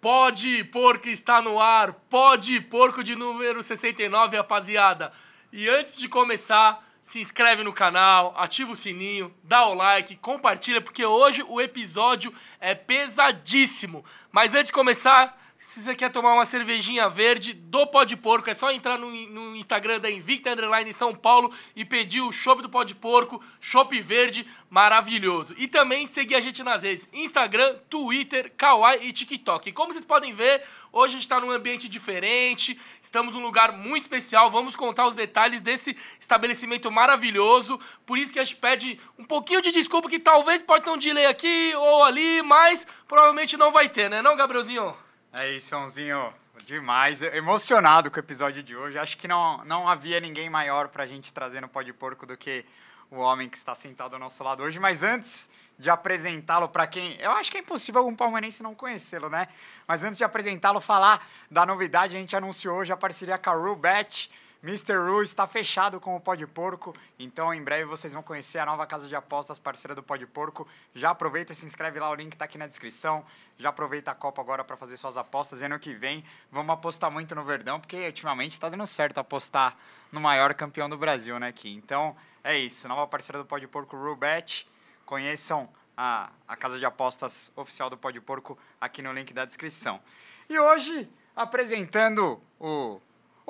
Pode porco está no ar, pode porco de número 69, rapaziada. E antes de começar, se inscreve no canal, ativa o sininho, dá o like, compartilha, porque hoje o episódio é pesadíssimo. Mas antes de começar, se você quer tomar uma cervejinha verde do Pó de Porco, é só entrar no, no Instagram da Invicta Underline São Paulo e pedir o chopp do Pó de Porco, chopp verde, maravilhoso. E também seguir a gente nas redes Instagram, Twitter, Kawaii e TikTok. E como vocês podem ver, hoje a gente está num ambiente diferente, estamos num lugar muito especial, vamos contar os detalhes desse estabelecimento maravilhoso. Por isso que a gente pede um pouquinho de desculpa que talvez pode ter um delay aqui ou ali, mas provavelmente não vai ter, né não, Gabrielzinho? É isso, Sonzinho. Demais. Emocionado com o episódio de hoje. Acho que não, não havia ninguém maior para a gente trazer no Pó de Porco do que o homem que está sentado ao nosso lado hoje. Mas antes de apresentá-lo para quem. Eu acho que é impossível algum palmeirense não conhecê-lo, né? Mas antes de apresentá-lo, falar da novidade, a gente anunciou hoje a parceria com a Rubet. Mr. Ru está fechado com o Pó de Porco, então em breve vocês vão conhecer a nova casa de apostas parceira do Pó de Porco. Já aproveita e se inscreve lá, o link está aqui na descrição. Já aproveita a Copa agora para fazer suas apostas. E ano que vem vamos apostar muito no Verdão, porque ultimamente está dando certo apostar no maior campeão do Brasil, né, aqui. Então é isso, nova parceira do Pó de Porco, Rubet. Conheçam a, a casa de apostas oficial do Pó de Porco aqui no link da descrição. E hoje, apresentando o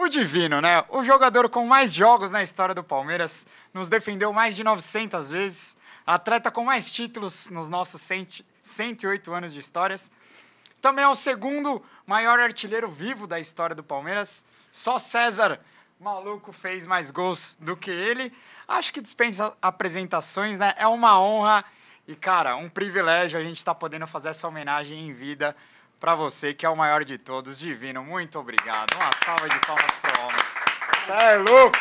o Divino, né? O jogador com mais jogos na história do Palmeiras, nos defendeu mais de 900 vezes, atleta com mais títulos nos nossos 108 anos de histórias. Também é o segundo maior artilheiro vivo da história do Palmeiras. Só César Maluco fez mais gols do que ele. Acho que dispensa apresentações, né? É uma honra e, cara, um privilégio a gente estar tá podendo fazer essa homenagem em vida para você, que é o maior de todos. Divino, muito obrigado. Uma salva de palmas pro homem. Você é louco!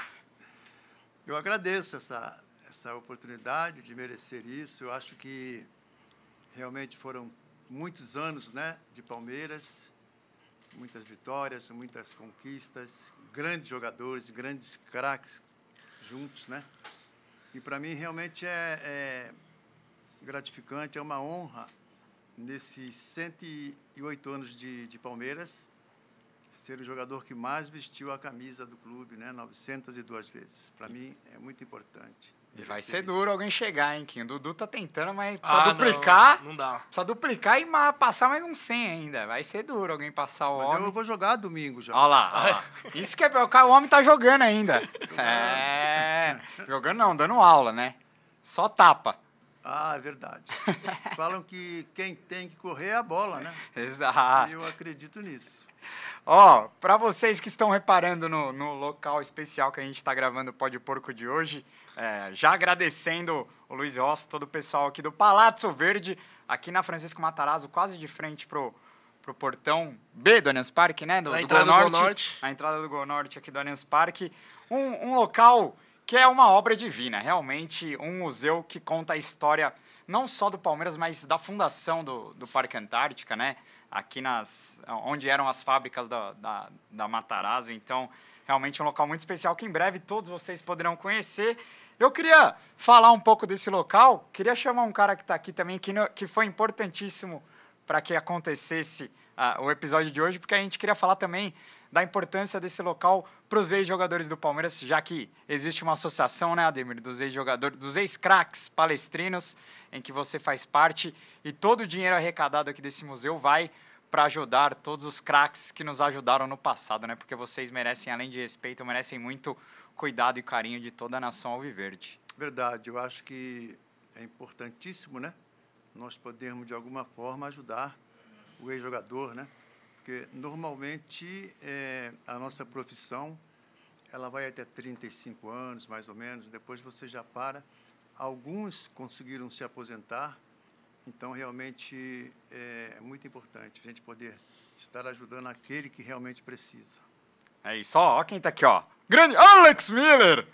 Eu agradeço essa, essa oportunidade de merecer isso. Eu acho que realmente foram muitos anos né, de Palmeiras, muitas vitórias, muitas conquistas, grandes jogadores, grandes craques juntos, né? E para mim realmente é, é gratificante, é uma honra nesses 108 anos de, de Palmeiras, ser o jogador que mais vestiu a camisa do clube, né? 902 vezes. Para mim é muito importante. E vai ser duro alguém chegar, hein, Kim? O Dudu tá tentando, mas precisa ah, duplicar. Não, não, dá. Precisa duplicar e passar mais um 100 ainda. Vai ser duro alguém passar o mas homem. Eu vou jogar domingo já. Olha lá. Olha lá. Isso que é. O homem tá jogando ainda. é. Jogando não, dando aula, né? Só tapa. Ah, é verdade. Falam que quem tem que correr é a bola, né? Exato. E eu acredito nisso. Ó, oh, para vocês que estão reparando no, no local especial que a gente está gravando o Pó de Porco de hoje, é, já agradecendo o Luiz Rossi, todo o pessoal aqui do Palazzo Verde, aqui na Francisco Matarazzo, quase de frente pro, pro portão B do Allianz Parque, né? Do, do, Gol, Norte, Gol Norte. A entrada do Gol Norte aqui do Allianz Parque. Um, um local que é uma obra divina, realmente um museu que conta a história não só do Palmeiras, mas da fundação do, do Parque Antártica, né? Aqui nas, onde eram as fábricas da, da, da Matarazzo, então realmente um local muito especial que em breve todos vocês poderão conhecer. Eu queria falar um pouco desse local, queria chamar um cara que está aqui também, que, no, que foi importantíssimo para que acontecesse uh, o episódio de hoje, porque a gente queria falar também da importância desse local para os ex-jogadores do Palmeiras, já que existe uma associação, né, Ademir, dos ex-jogadores, dos ex-craques palestrinos, em que você faz parte, e todo o dinheiro arrecadado aqui desse museu vai para ajudar todos os craques que nos ajudaram no passado, né? Porque vocês merecem, além de respeito, merecem muito cuidado e carinho de toda a nação alviverde. Verdade, eu acho que é importantíssimo, né? Nós podermos, de alguma forma, ajudar o ex-jogador, né? Porque normalmente é, a nossa profissão ela vai até 35 anos, mais ou menos, depois você já para. Alguns conseguiram se aposentar, então realmente é muito importante a gente poder estar ajudando aquele que realmente precisa. É isso, ó, quem está aqui, ó. Grande Alex Miller!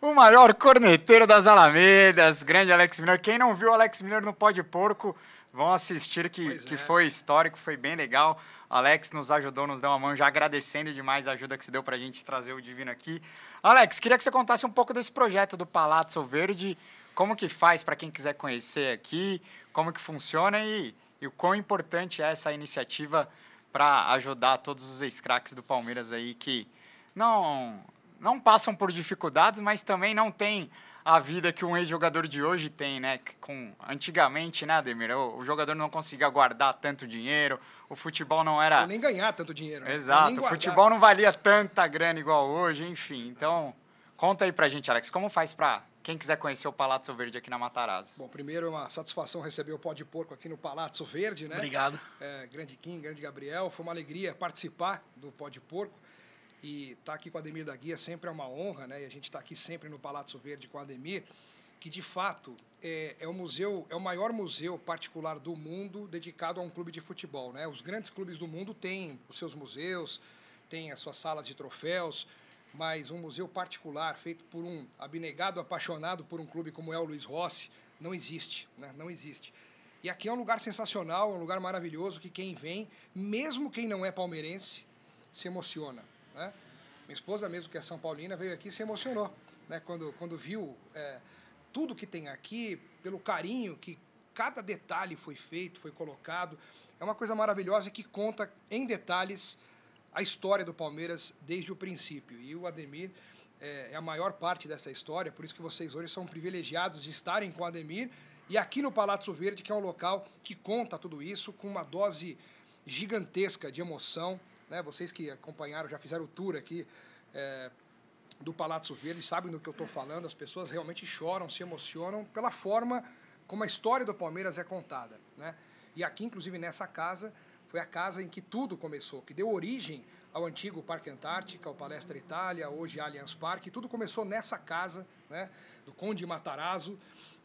O maior corneteiro das Alamedas, grande Alex Miller. Quem não viu Alex Miller no Pó de Porco, vão assistir que, que é. foi histórico, foi bem legal. Alex nos ajudou, nos deu uma mão, já agradecendo demais a ajuda que você deu para a gente trazer o Divino aqui. Alex, queria que você contasse um pouco desse projeto do Palazzo Verde, como que faz para quem quiser conhecer aqui, como que funciona e, e e o quão importante é essa iniciativa para ajudar todos os ex-craques do Palmeiras aí que não, não passam por dificuldades, mas também não têm a vida que um ex-jogador de hoje tem, né? Com, antigamente, né, Ademir? O, o, jogador não conseguia guardar tanto dinheiro, o futebol não era. Ou nem ganhar tanto dinheiro. Né? Exato, o futebol não valia tanta grana igual hoje, enfim. Então, conta aí pra gente, Alex, como faz pra quem quiser conhecer o Palazzo Verde aqui na Matarazzo? Bom, primeiro é uma satisfação receber o pó de porco aqui no Palazzo Verde, né? Obrigado. É, grande Kim, grande Gabriel, foi uma alegria participar do pó de porco. E estar tá aqui com o Ademir da Guia sempre é uma honra, né? E a gente está aqui sempre no Palácio Verde com o Ademir, que de fato é, é o museu, é o maior museu particular do mundo dedicado a um clube de futebol, né? Os grandes clubes do mundo têm os seus museus, têm as suas salas de troféus, mas um museu particular feito por um abnegado apaixonado por um clube como é o Luiz Rossi não existe, né? Não existe. E aqui é um lugar sensacional, um lugar maravilhoso que quem vem, mesmo quem não é palmeirense, se emociona. Né? Minha esposa, mesmo que é São Paulina, veio aqui e se emocionou né? quando, quando viu é, tudo que tem aqui, pelo carinho que cada detalhe foi feito, foi colocado. É uma coisa maravilhosa que conta em detalhes a história do Palmeiras desde o princípio. E o Ademir é, é a maior parte dessa história, por isso que vocês hoje são privilegiados de estarem com o Ademir e aqui no Palácio Verde, que é um local que conta tudo isso com uma dose gigantesca de emoção né? Vocês que acompanharam, já fizeram o tour aqui é, do Palácio Verde, sabem do que eu estou falando. As pessoas realmente choram, se emocionam pela forma como a história do Palmeiras é contada. Né? E aqui, inclusive, nessa casa, foi a casa em que tudo começou, que deu origem ao antigo Parque Antártica, ao Palestra Itália, hoje Allianz Parque. Tudo começou nessa casa né, do Conde Matarazzo.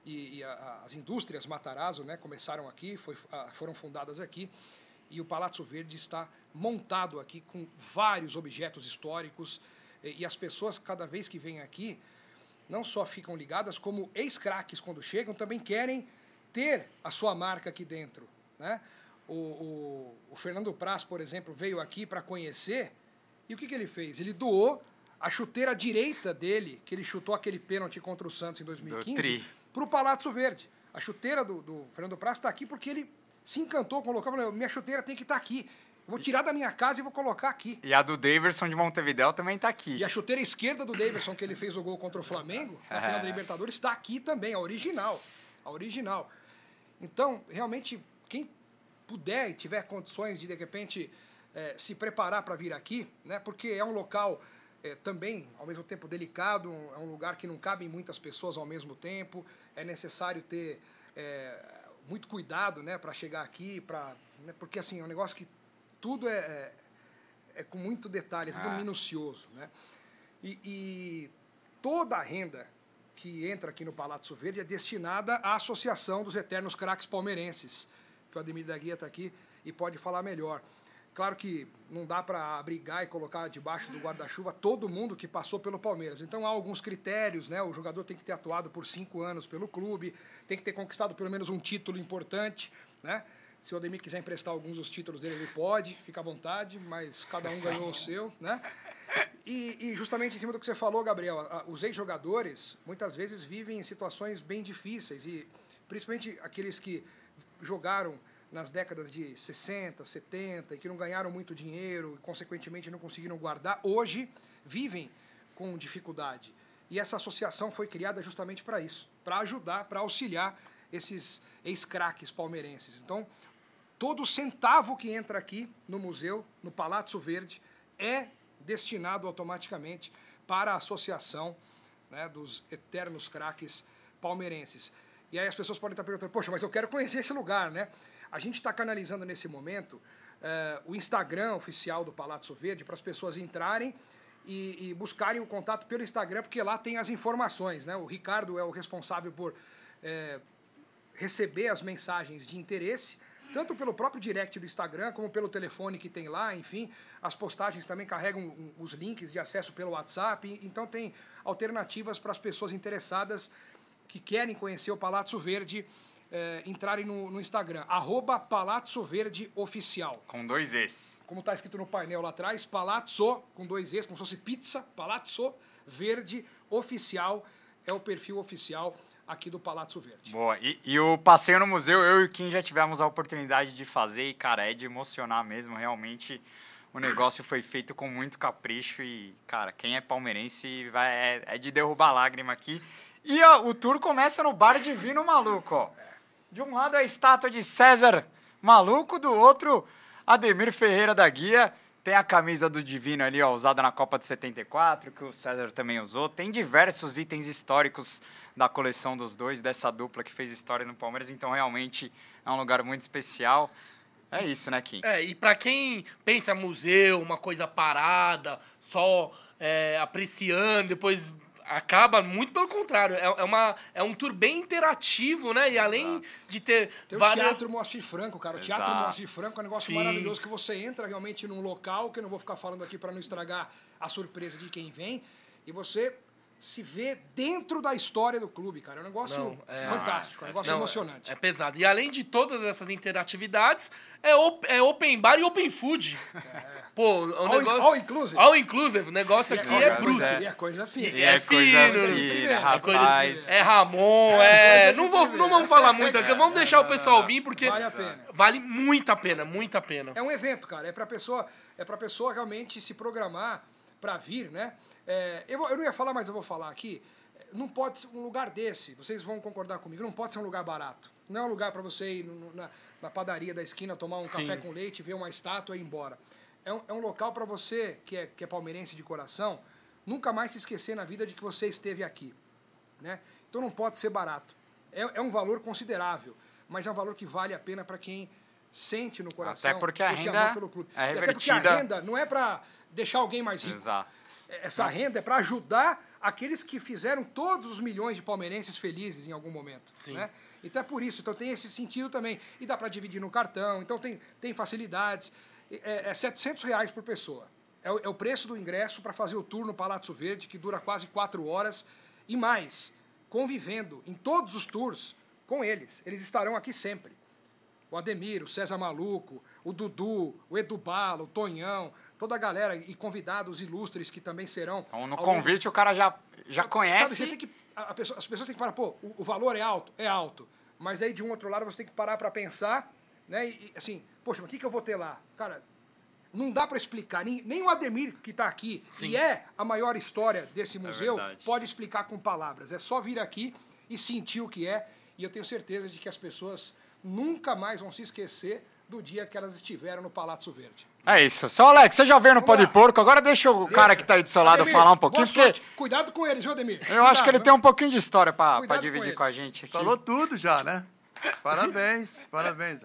E, e a, as indústrias Matarazzo né, começaram aqui, foi, a, foram fundadas aqui e o Palácio Verde está montado aqui com vários objetos históricos e as pessoas cada vez que vêm aqui não só ficam ligadas como ex-craques quando chegam também querem ter a sua marca aqui dentro, né? O, o, o Fernando Praz, por exemplo, veio aqui para conhecer e o que, que ele fez? Ele doou a chuteira direita dele, que ele chutou aquele pênalti contra o Santos em 2015, para o Palácio Verde. A chuteira do, do Fernando Praz está aqui porque ele se encantou com o local, falou, minha chuteira tem que estar tá aqui. Eu vou tirar da minha casa e vou colocar aqui. E a do Daverson de Montevidéu também está aqui. E a chuteira esquerda do Daverson, que ele fez o gol contra o Flamengo, na final da Libertadores, está aqui também, a original. A original. Então, realmente, quem puder e tiver condições de, de repente, é, se preparar para vir aqui, né? Porque é um local é, também, ao mesmo tempo, delicado, é um lugar que não cabem muitas pessoas ao mesmo tempo, é necessário ter é, muito cuidado, né, para chegar aqui, para, né, porque assim é um negócio que tudo é, é, é com muito detalhe, é tudo ah. minucioso, né? E, e, toda a renda que entra aqui no Palácio Verde é destinada à Associação dos Eternos Craques Palmeirenses, que o Ademir da Guia está aqui e pode falar melhor. Claro que não dá para abrigar e colocar debaixo do guarda-chuva todo mundo que passou pelo Palmeiras. Então há alguns critérios, né? O jogador tem que ter atuado por cinco anos pelo clube, tem que ter conquistado pelo menos um título importante, né? Se o Ademir quiser emprestar alguns dos títulos dele, ele pode, fica à vontade, mas cada um ganhou o seu, né? E, e justamente em cima do que você falou, Gabriel, os ex-jogadores muitas vezes vivem em situações bem difíceis e principalmente aqueles que jogaram nas décadas de 60, 70 e que não ganharam muito dinheiro e, consequentemente, não conseguiram guardar, hoje vivem com dificuldade. E essa associação foi criada justamente para isso, para ajudar, para auxiliar esses ex-craques palmeirenses. Então, todo centavo que entra aqui no museu, no Palácio Verde, é destinado automaticamente para a associação né, dos eternos craques palmeirenses. E aí as pessoas podem estar perguntando, poxa, mas eu quero conhecer esse lugar, né? A gente está canalizando nesse momento uh, o Instagram oficial do Palácio Verde para as pessoas entrarem e, e, buscarem o contato pelo Instagram, porque lá tem as informações. Né? O Ricardo é o responsável por é, receber as mensagens de interesse, tanto pelo próprio direct do Instagram, como pelo telefone que tem lá, enfim. As postagens também carregam os links de acesso pelo WhatsApp, então tem alternativas para as pessoas interessadas que querem conhecer o Palácio Verde é, entrarem no, no, Instagram, arroba Palazzo Verde Oficial. Com dois Es. Como está escrito no painel lá atrás, Palazzo, com dois Es, como se fosse pizza, Palazzo Verde Oficial, é o perfil oficial aqui do Palazzo Verde. Boa. E, e o passeio no museu, eu e o Kim já tivemos a oportunidade de fazer e, cara, é de emocionar mesmo. Realmente, o negócio foi feito com muito capricho e, cara, quem é palmeirense vai, é, é de derrubar lágrima aqui. E ó, o tour começa no Bar Divino Maluco, ó. De um lado a estátua de César Maluco, do outro, Ademir Ferreira da Guia. Tem a camisa do Divino ali, ó, usada na Copa de 74, que o César também usou. Tem diversos itens históricos da coleção dos dois, dessa dupla que fez história no Palmeiras. Então, realmente, é um lugar muito especial. É isso, né, Kim? É, e pra quem pensa museu, uma coisa parada, só é, apreciando, depois acaba muito pelo contrário. É, é, uma, é um tour bem interativo, né? E além Exato. de ter Tem o várias... Teatro Moacir Franco, cara. O Teatro Exato. Moacir Franco é um negócio Sim. maravilhoso que você entra realmente num local, que eu não vou ficar falando aqui para não estragar a surpresa de quem vem, e você se vê dentro da história do clube, cara. É um negócio Não, é- fantástico, é um negócio Não, emocionante. É pesado. E além de todas essas interatividades, é, op- é open bar e open food. Pô, o All, negócio... all inclusive. All inclusive. O negócio aqui all é bruto. É. E é coisa fina. E é coisa fino, fina, é coisa- rapaz. É Ramon, é. Não, vou, não vamos falar muito aqui. Vamos deixar o pessoal vir, porque Vale a pena. vale muito a pena, muito a pena. É um evento, cara. É pra pessoa, é pra pessoa realmente se programar para vir, né? É, eu, eu não ia falar, mas eu vou falar aqui. Não pode ser um lugar desse, vocês vão concordar comigo, não pode ser um lugar barato. Não é um lugar para você ir na, na padaria da esquina, tomar um Sim. café com leite, ver uma estátua e ir embora. É um, é um local para você, que é, que é palmeirense de coração, nunca mais se esquecer na vida de que você esteve aqui. Né? Então não pode ser barato. É, é um valor considerável, mas é um valor que vale a pena para quem sente no coração Até porque a esse renda amor pelo clube. é E até porque a revertida- renda não é para deixar alguém mais rico. Exato. Essa renda é para ajudar aqueles que fizeram todos os milhões de palmeirenses felizes em algum momento. Sim. Né? Então é por isso. Então tem esse sentido também. E dá para dividir no cartão. Então tem, tem facilidades. É, é 700 reais por pessoa. É o, é o preço do ingresso para fazer o tour no Palácio Verde, que dura quase quatro horas. E mais, convivendo em todos os tours com eles. Eles estarão aqui sempre. O Ademir, o César Maluco, o Dudu, o Edu Bala, o Tonhão, toda a galera e convidados ilustres que também serão. Então, no ao longo- convite, o cara já, já conhece. Sabe, você tem que, a- a pessoa- as pessoas têm que parar, pô, o, o valor é alto? É alto. Mas aí, de um outro lado, você tem que parar para pensar, né? E, e, assim, poxa, mas o que, que eu vou ter lá? Cara, não dá para explicar. Nem, nem o Ademir, que está aqui, Sim. e é a maior história desse museu, verdade. pode explicar com palavras. É só vir aqui e sentir o que é. E eu tenho certeza de que as pessoas nunca mais vão se esquecer do dia que elas estiveram no Palácio Verde. É isso. Seu Alex, você já veio no Pó de. Porco, agora deixa o cara Deixa. que tá aí do seu lado Ademir, falar um pouquinho, porque. Cuidado com eles, viu, Ademir? eu acho que ele Cuidado, tem um pouquinho de história Cuidado dividir com com, a gente aqui. Falou tudo já, né? Parabéns, parabéns.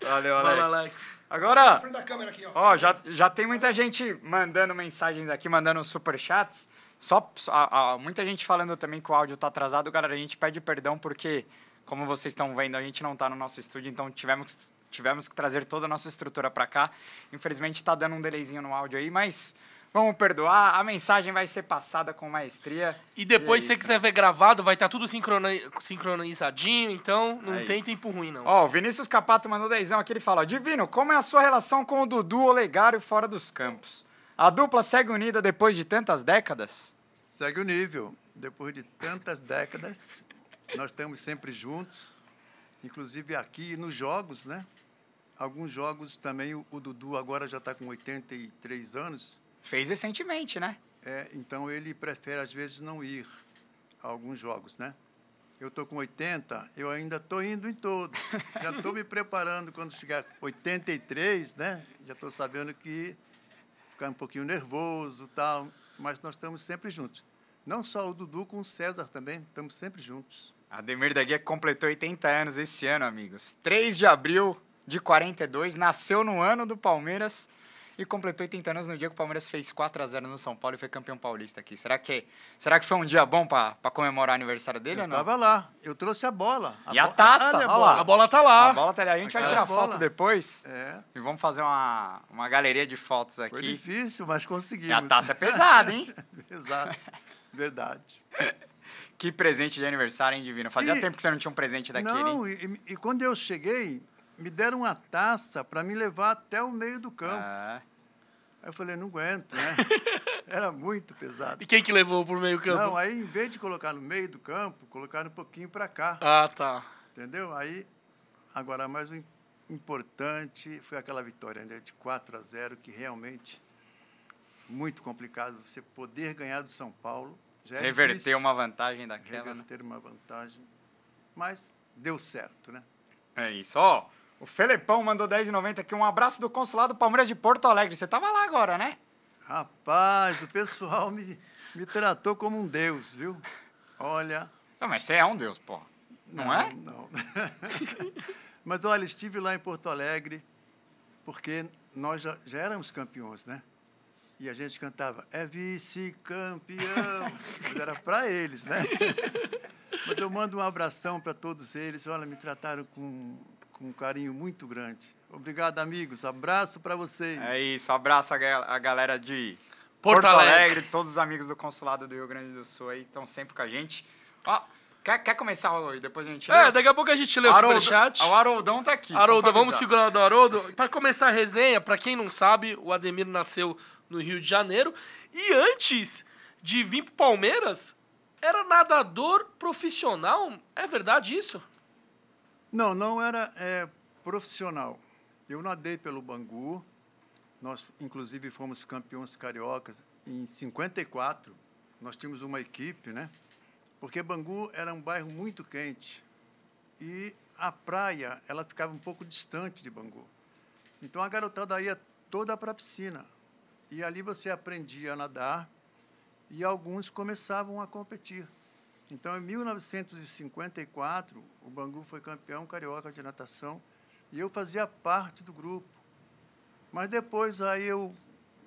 Valeu, Alex. Fala, Alex. Agora, aqui, ó. Ó, já, já tem muita gente mandando mensagens aqui, mandando superchats. Só, só- a- a- muita gente falando também que o áudio tá atrasado. Galera, a gente pede perdão porque, como vocês estão vendo, a gente não tá no nosso estúdio, então tivemos, tivemos que trazer toda a nossa estrutura para cá. Infelizmente tá dando um delayzinho no áudio aí, mas vamos perdoar. A mensagem vai ser passada com maestria. E depois, E é se você quiser né? ver gravado, vai estar tudo sincroni- sincronizadinho, então não É tem isso. tempo ruim, não. Ó, o Vinícius Capato mandou dezão aqui, ele fala, ó, Divino, como é a sua relação com o Dudu Olegário fora dos campos? A dupla segue unida depois de tantas décadas? Segue o nível. Depois de tantas décadas, nós estamos sempre juntos, inclusive aqui nos jogos, né? Alguns jogos também, o, o Dudu agora já está com 83 anos, Fez recentemente, né? é, então ele prefere às vezes não ir a alguns jogos, né? Eu estou com 80, eu ainda estou indo em todos. Já estou me preparando quando chegar 83, né? Já estou sabendo que ficar um pouquinho nervoso tal, mas nós estamos sempre juntos. Não só o Dudu, com o César também, estamos sempre juntos. Ademir da Guia completou 80 anos esse ano, amigos. 3 de abril de 42, nasceu no ano do Palmeiras e completou 80 anos no dia que o Palmeiras fez 4 a 0 no São Paulo e foi campeão paulista aqui. Será que, será que foi um dia bom para comemorar o aniversário dele Eu ou não? estava lá, eu trouxe a bola. E a taça, Olha olha lá. A bola tá lá. A bola tá ali. A gente vai tirar foto bola. depois É, e vamos fazer uma, uma galeria de fotos foi aqui. difícil, mas conseguimos. E a taça é pesada, hein? Exato, verdade. Que presente de aniversário, hein, Divino? Fazia E- tempo que você não tinha um presente daquele? Não, e, e quando eu cheguei, me deram uma taça para me levar até o meio do campo. Ah, Aí eu falei, não aguento, né? Era muito pesado. E quem que levou pro meio campo? Não, aí em vez de colocar no meio do campo, colocaram um pouquinho para cá, Ah, tá. entendeu? Aí, agora, mais o im- importante foi aquela vitória né, de 4 a 0, que realmente muito complicado você poder ganhar do São Paulo. Já é Reverter difícil uma vantagem daquela, né? reverter uma vantagem, mas deu certo, né? É isso. Ó, o Felipão mandou 10,90 aqui. Um abraço do Consulado Palmeiras de Porto Alegre. Você tava lá agora, né? Rapaz, o pessoal me, me tratou como um deus, viu? Olha, Não, mas você é um deus, porra. Não, é? Não. Mas olha, estive lá em Porto Alegre porque nós já, já éramos campeões, né? E a gente cantava, é vice-campeão. Mas era para eles, né? Mas eu mando um abração para todos eles. Olha, me trataram com, com um carinho muito grande. Obrigado, amigos. Abraço para vocês. É isso. Abraço a, gal- a galera de Porto Porto, Alegre. Alegre. todos os amigos do Consulado do Rio Grande do Sul aí estão sempre com a gente. Ó, quer, quer começar e depois a gente É, lê? daqui a pouco a gente lê o superchat. O Haroldão tá aqui. Haroldo, vamos segurar do Haroldo. Para começar a resenha, para quem não sabe, o Ademir nasceu no Rio de Janeiro e antes de vir pro Palmeiras, era nadador profissional. É verdade isso? Não, não era é, profissional. Eu nadei pelo Bangu. Nós, inclusive, fomos campeões cariocas em 54. Nós tínhamos uma equipe, né? Porque Bangu era um bairro muito quente. E a praia, ela ficava um pouco distante de Bangu. Então, a garotada ia toda para a piscina. E ali você aprendia a nadar e alguns começavam a competir. Então, em 1954, o Bangu foi campeão carioca de natação e eu fazia parte do grupo. Mas depois aí eu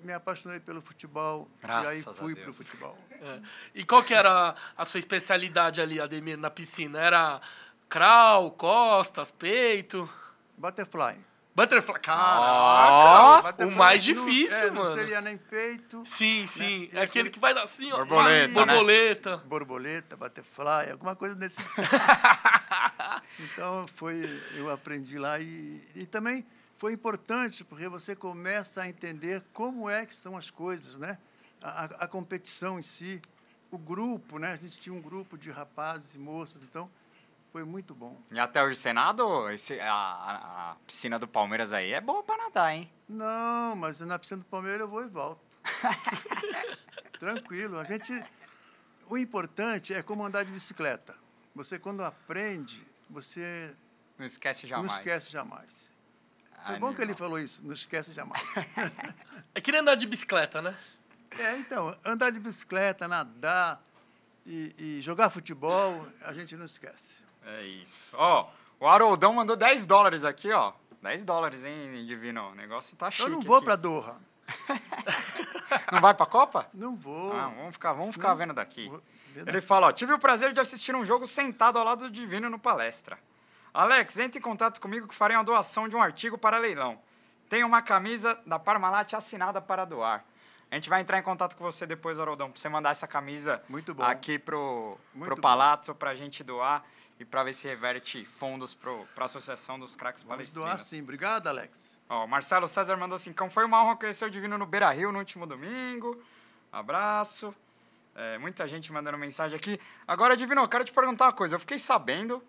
me apaixonei pelo futebol e aí Graças fui para o futebol. É. E qual que era a sua especialidade ali, Ademir, na piscina? Era crawl, costas, peito? Butterfly. Butterfly. Ó. Caraca! o Butterfly mais não- difícil, é, mano. Não seria nem peito, Sim, sim. E É aquele que vai dar assim, ó. Borboleta, pá, né? Borboleta. borboleta, butterfly, alguma coisa desse Então foi, eu aprendi lá e, e também foi importante porque você começa a entender como é que são as coisas, né? A- a competição em si, o grupo, né? A gente tinha um grupo de rapazes e moças, então foi muito bom. E até o Senado, esse, a, a- piscina do Palmeiras aí é boa pra nadar, hein? Não, mas na piscina do Palmeiras eu vou e volto. Tranquilo. A gente. O importante é como andar de bicicleta. Você quando aprende, você Não esquece jamais. não esquece jamais. Foi bom que ele falou isso, não esquece jamais. É que nem andar de bicicleta, né? é, então, andar de bicicleta, nadar e, e jogar futebol, a gente não esquece. É isso. Ó, o Haroldão mandou 10 dólares aqui, ó. 10 dólares, hein, Divino? O negócio tá chique Eu não vou aqui. para Doha. Não vai pra Copa? Não vou. Ah, vamos ficar, vamos ficar vendo daqui. Ele fala, ó, tive o prazer de assistir um jogo sentado ao lado do Divino no palestra. Alex, entre em contato comigo que farei uma doação de um artigo para leilão. Tem uma camisa da Parmalat assinada para doar. A gente vai entrar em contato com você depois, Haroldão, para você mandar essa camisa aqui pro, Muito pro. Palazzo para a gente doar e para ver se reverte fundos para a Associação dos Craques Vamos Palestrinos. doar sim. Obrigado, Alex. Ó, Marcelo César mandou assim: "Cão, foi uma honra conhecer o Divino no Beira Rio no último domingo. Abraço. É, muita gente mandando mensagem aqui. Agora, Divino, eu quero te perguntar uma coisa. Eu fiquei sabendo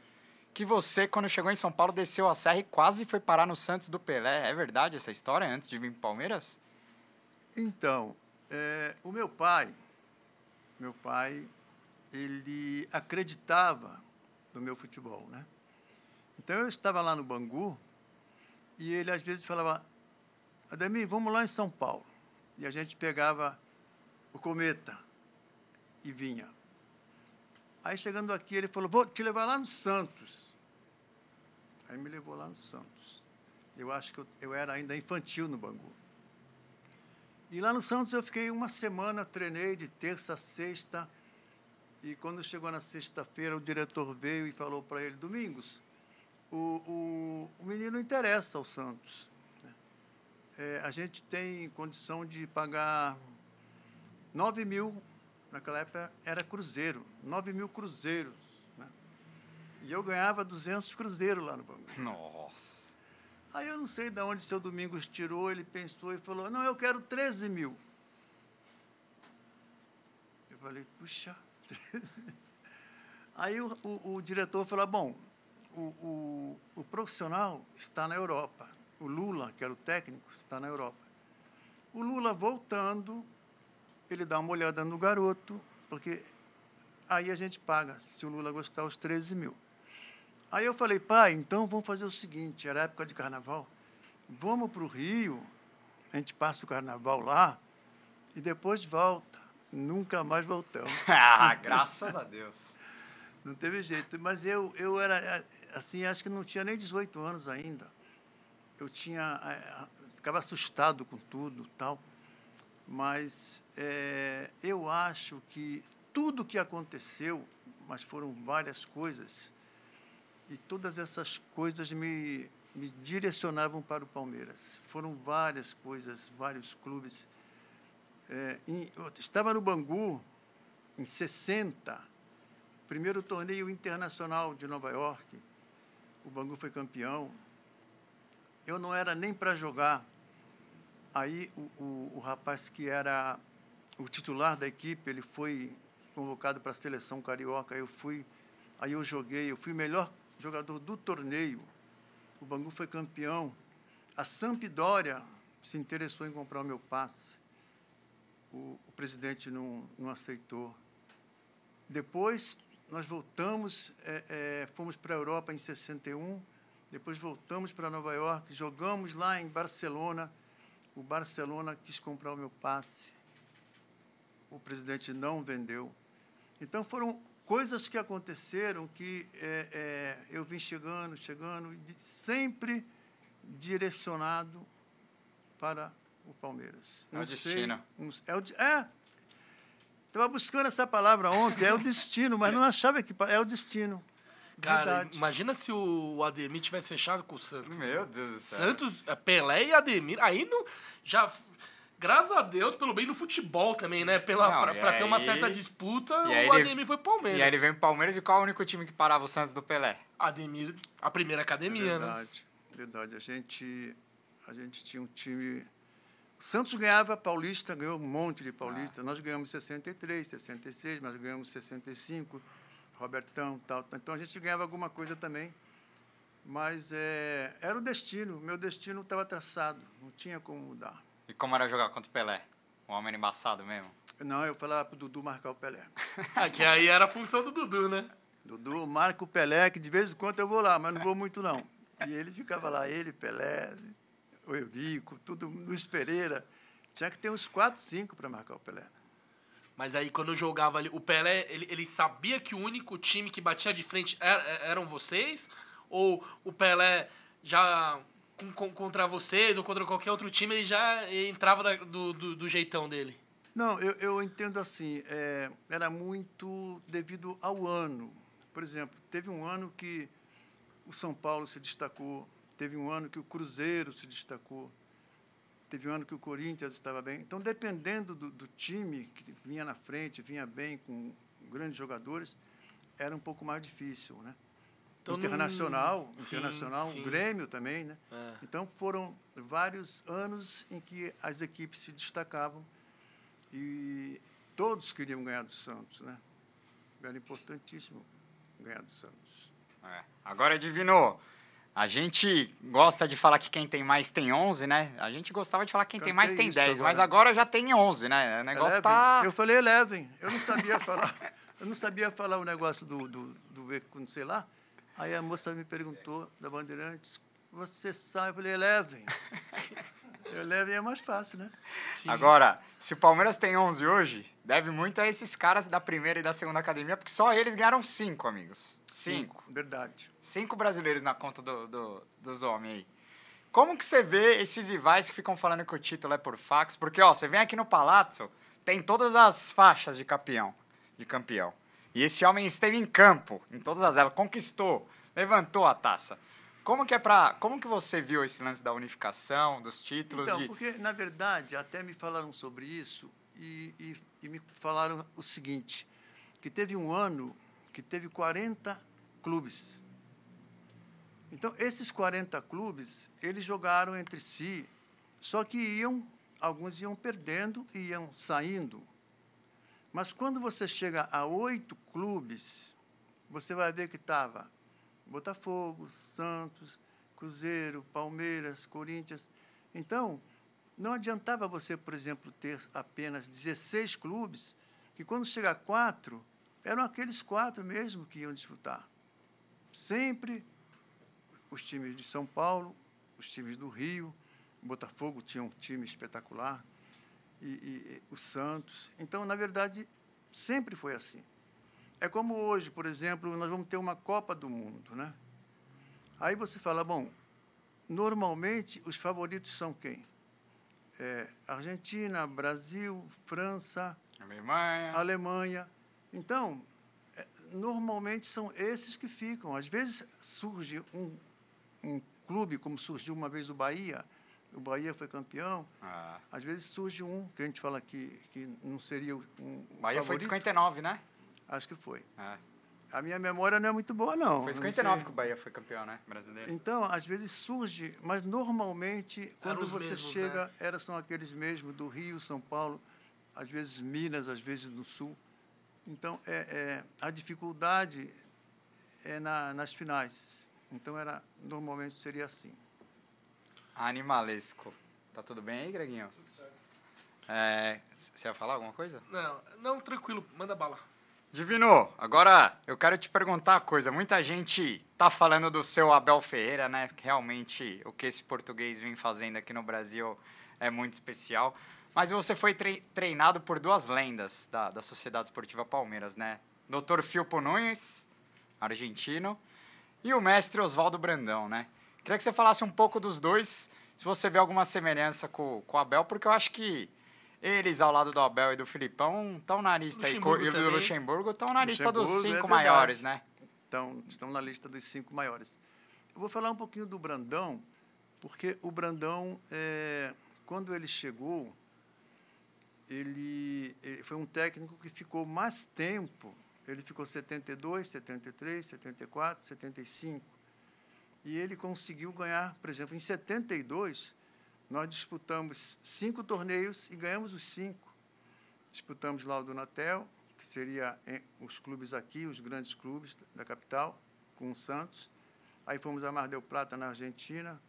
que você, quando chegou em São Paulo, desceu a serra e quase foi parar no Santos do Pelé. É verdade essa história antes de vir para Palmeiras? Então, é, o meu pai, meu pai, ele acreditava no meu futebol, né? Então eu estava lá no Bangu e ele às vezes falava, Ademir, vamos lá em São Paulo. E a gente pegava o cometa e vinha. Aí chegando aqui ele falou, vou te levar lá no Santos. Aí me levou lá no Santos. Eu acho que eu, eu era ainda infantil no Bangu. E lá no Santos eu fiquei uma semana, treinei de terça a sexta. E quando chegou na sexta-feira, o diretor veio e falou para ele: Domingos, o, o, o menino interessa ao Santos. né? É, a gente tem condição de pagar 9 mil, naquela época era cruzeiro, 9 mil cruzeiros. Né? E eu ganhava 200 cruzeiros lá no Bangu. Nossa. Aí eu não sei de onde seu Domingos tirou, ele pensou e falou, não, eu quero 13 mil. Eu falei, puxa, 13 Aí o, o, o, diretor falou, bom, o, o, profissional está na Europa. O Lula, que era o técnico, está na Europa. O Lula voltando, ele dá uma olhada no garoto, porque aí a gente paga, se o Lula gostar, os 13 mil. Aí eu falei, pai, então vamos fazer o seguinte, era época de carnaval, vamos para o Rio, a gente passa o carnaval lá e depois volta. Nunca mais voltamos. ah, graças a Deus. Não teve jeito. Mas eu, eu era, assim, acho que não tinha nem 18 anos ainda. Eu tinha, é, ficava assustado com tudo tal. Mas é, eu acho que tudo que aconteceu, mas foram várias coisas, e todas essas coisas me, me direcionavam para o Palmeiras. Foram várias coisas, vários clubes. É, em, estava no Bangu, em 60, primeiro torneio internacional de Nova York. O Bangu foi campeão. Eu não era nem para jogar. Aí o, o, o rapaz que era o titular da equipe, ele foi convocado para a seleção carioca. Eu fui, aí eu joguei, eu fui o melhor jogador do torneio. O Bangu foi campeão. A Sampdoria se interessou em comprar o meu passe. O, o presidente não, não aceitou. Depois nós voltamos, é, é, fomos para a Europa em 61, depois voltamos para Nova York, jogamos lá em Barcelona. O Barcelona quis comprar o meu passe. O presidente não vendeu. Então foram coisas que aconteceram que é, é, eu vim chegando, chegando, sempre direcionado para o Palmeiras. É o destino. Sei, é, o, é, estava buscando essa palavra ontem, é o destino, mas não achava que é o destino. Cara, Verdade. imagina se o Ademir tivesse fechado com o Santos. Meu Deus do céu. Santos, é, Pelé e Ademir, aí não, já graças a Deus, pelo bem no futebol também, né? Pela, não, pra, pra aí, ter uma certa disputa, o Ademir foi Palmeiras. E aí ele vem pro Palmeiras e qual é o único time que parava o Santos do Pelé? Ademir, a primeira academia, é verdade, né? Verdade, a gente, a gente tinha um time... Santos ganhava Paulista, ganhou um monte de Paulista. Ah. Nós ganhamos 63, 66, mas ganhamos 65, Robertão tal. Então a gente ganhava alguma coisa também. Mas é, era o destino, meu destino estava traçado, não tinha como mudar. E como era jogar contra o Pelé? Um homem embaçado mesmo? Não, eu falava pro Dudu marcar o Pelé. que aí era a função do Dudu, né? Dudu marca o Pelé, que de vez em quando eu vou lá, mas não vou muito não. E ele ficava lá, ele, Pelé, o Eurico, tudo, Luiz Pereira. Tinha que ter uns 4, 5 para marcar o Pelé. Mas aí quando eu jogava ali, o Pelé, ele, ele sabia que o único time que batia de frente era, eram vocês? Ou o Pelé já com, contra vocês ou contra qualquer outro time, ele já entrava da, do, do, do, jeitão dele? Não, eu, eu entendo assim, é, era muito devido ao ano. Por exemplo, teve um ano que o São Paulo se destacou, teve um ano que o Cruzeiro se destacou, teve um ano que o Corinthians estava bem. Então, dependendo do, do time que vinha na frente, vinha bem com grandes jogadores, era um pouco mais difícil, né? Então, internacional, sim, internacional, sim. Grêmio também, né? É. Então foram vários anos em que as equipes se destacavam e todos queriam ganhar do Santos, né? Era importantíssimo ganhar do Santos. É. Agora, Divino, a gente gosta de falar que quem tem mais tem 11, né? A gente gostava de falar que quem Cantei tem mais tem 10, agora. mas agora já tem 11, né? O negócio eleven. tá... Eu falei Eleven, eu não sabia falar... Eu não sabia falar o negócio do, do, do, sei lá, Aí a moça me perguntou, da Bandeirantes, você sabe? Eu falei, Eleven. Eleven é mais fácil, né? Sim. Agora, se o Palmeiras tem 11 hoje, deve muito a esses caras da primeira e da segunda academia, porque só eles ganharam cinco, amigos. Cinco. Sim, verdade. Cinco brasileiros na conta do, do, dos homens aí. Como que você vê esses rivais que ficam falando que o título é por fax? Porque, ó, você vem aqui no Palácio, tem todas as faixas de campeão. De campeão. E esse homem esteve em campo, em todas as elas, conquistou, levantou a taça. Como que é para, como que você viu esse lance da unificação, dos títulos? Então, de... porque na verdade até me falaram sobre isso e, e, e me falaram o seguinte, que teve um ano que teve 40 clubes. Então, esses 40 clubes, eles jogaram entre si, só que iam, alguns iam perdendo e iam saindo. Mas quando você chega a oito clubes, você vai ver que estava Botafogo, Santos, Cruzeiro, Palmeiras, Corinthians. Então, não adiantava você, por exemplo, ter apenas 16 clubes, que quando chega a quatro, eram aqueles quatro mesmo que iam disputar. Sempre os times de São Paulo, os times do Rio, Botafogo tinha um time espetacular, e, e, o Santos. Então, na verdade, sempre foi assim. É como hoje, por exemplo, nós vamos ter uma Copa do Mundo, né? Aí você fala, bom, normalmente os favoritos são quem? É, Argentina, Brasil, França, Alemanha. Alemanha. Então, é, normalmente são esses que ficam. Às vezes surge um, um clube, como surgiu uma vez o Bahia, o Bahia foi campeão. Ah. Às vezes surge um que a gente fala que, que não seria um. Bahia favorito. foi de 59, né? Acho que foi. É. A minha memória não é muito boa, não. Foi Não 59 sei. que o Bahia foi campeão, né? Brasileiro. Então, às vezes surge, mas normalmente, quando você mesmos, chega, né? eram, são aqueles mesmos do Rio, São Paulo, às vezes Minas, às vezes no Sul. Então, é, é, a dificuldade é na, nas finais. Então, era, normalmente seria assim. Animalesco. Tá tudo bem aí, Greguinho? Tudo certo. É, você ia falar alguma coisa? Não, não, tranquilo, manda bala. Divino, agora eu quero te perguntar uma coisa. Muita gente tá falando do seu Abel Ferreira, né? Realmente o que esse português vem fazendo aqui no Brasil é muito especial. Mas você foi tre- treinado por duas lendas da, da Sociedade Esportiva Palmeiras, né? Dr. Filpo Nunes, argentino, e o mestre Oswaldo Brandão, né? Queria que você falasse um pouco dos dois, se você vê alguma semelhança com, com o Abel, porque eu acho que eles, ao lado do Abel e do Filipão, estão na lista Luxemburgo e do. Luxemburgo, estão na lista dos Luxemburgo, é cinco verdade. maiores, né? Então, estão na lista dos cinco maiores. Eu vou falar um pouquinho do Brandão, porque o Brandão, é, quando ele chegou, ele, ele foi um técnico que ficou mais tempo. Ele ficou 72, 73, 74, 75. E ele conseguiu ganhar, por exemplo, em 72, nós disputamos cinco torneios e ganhamos os cinco. Disputamos lá o do Natel, que seria eh, os clubes aqui, os grandes clubes da capital, com o Santos. Aí fomos a Mar del Plata, na Argentina.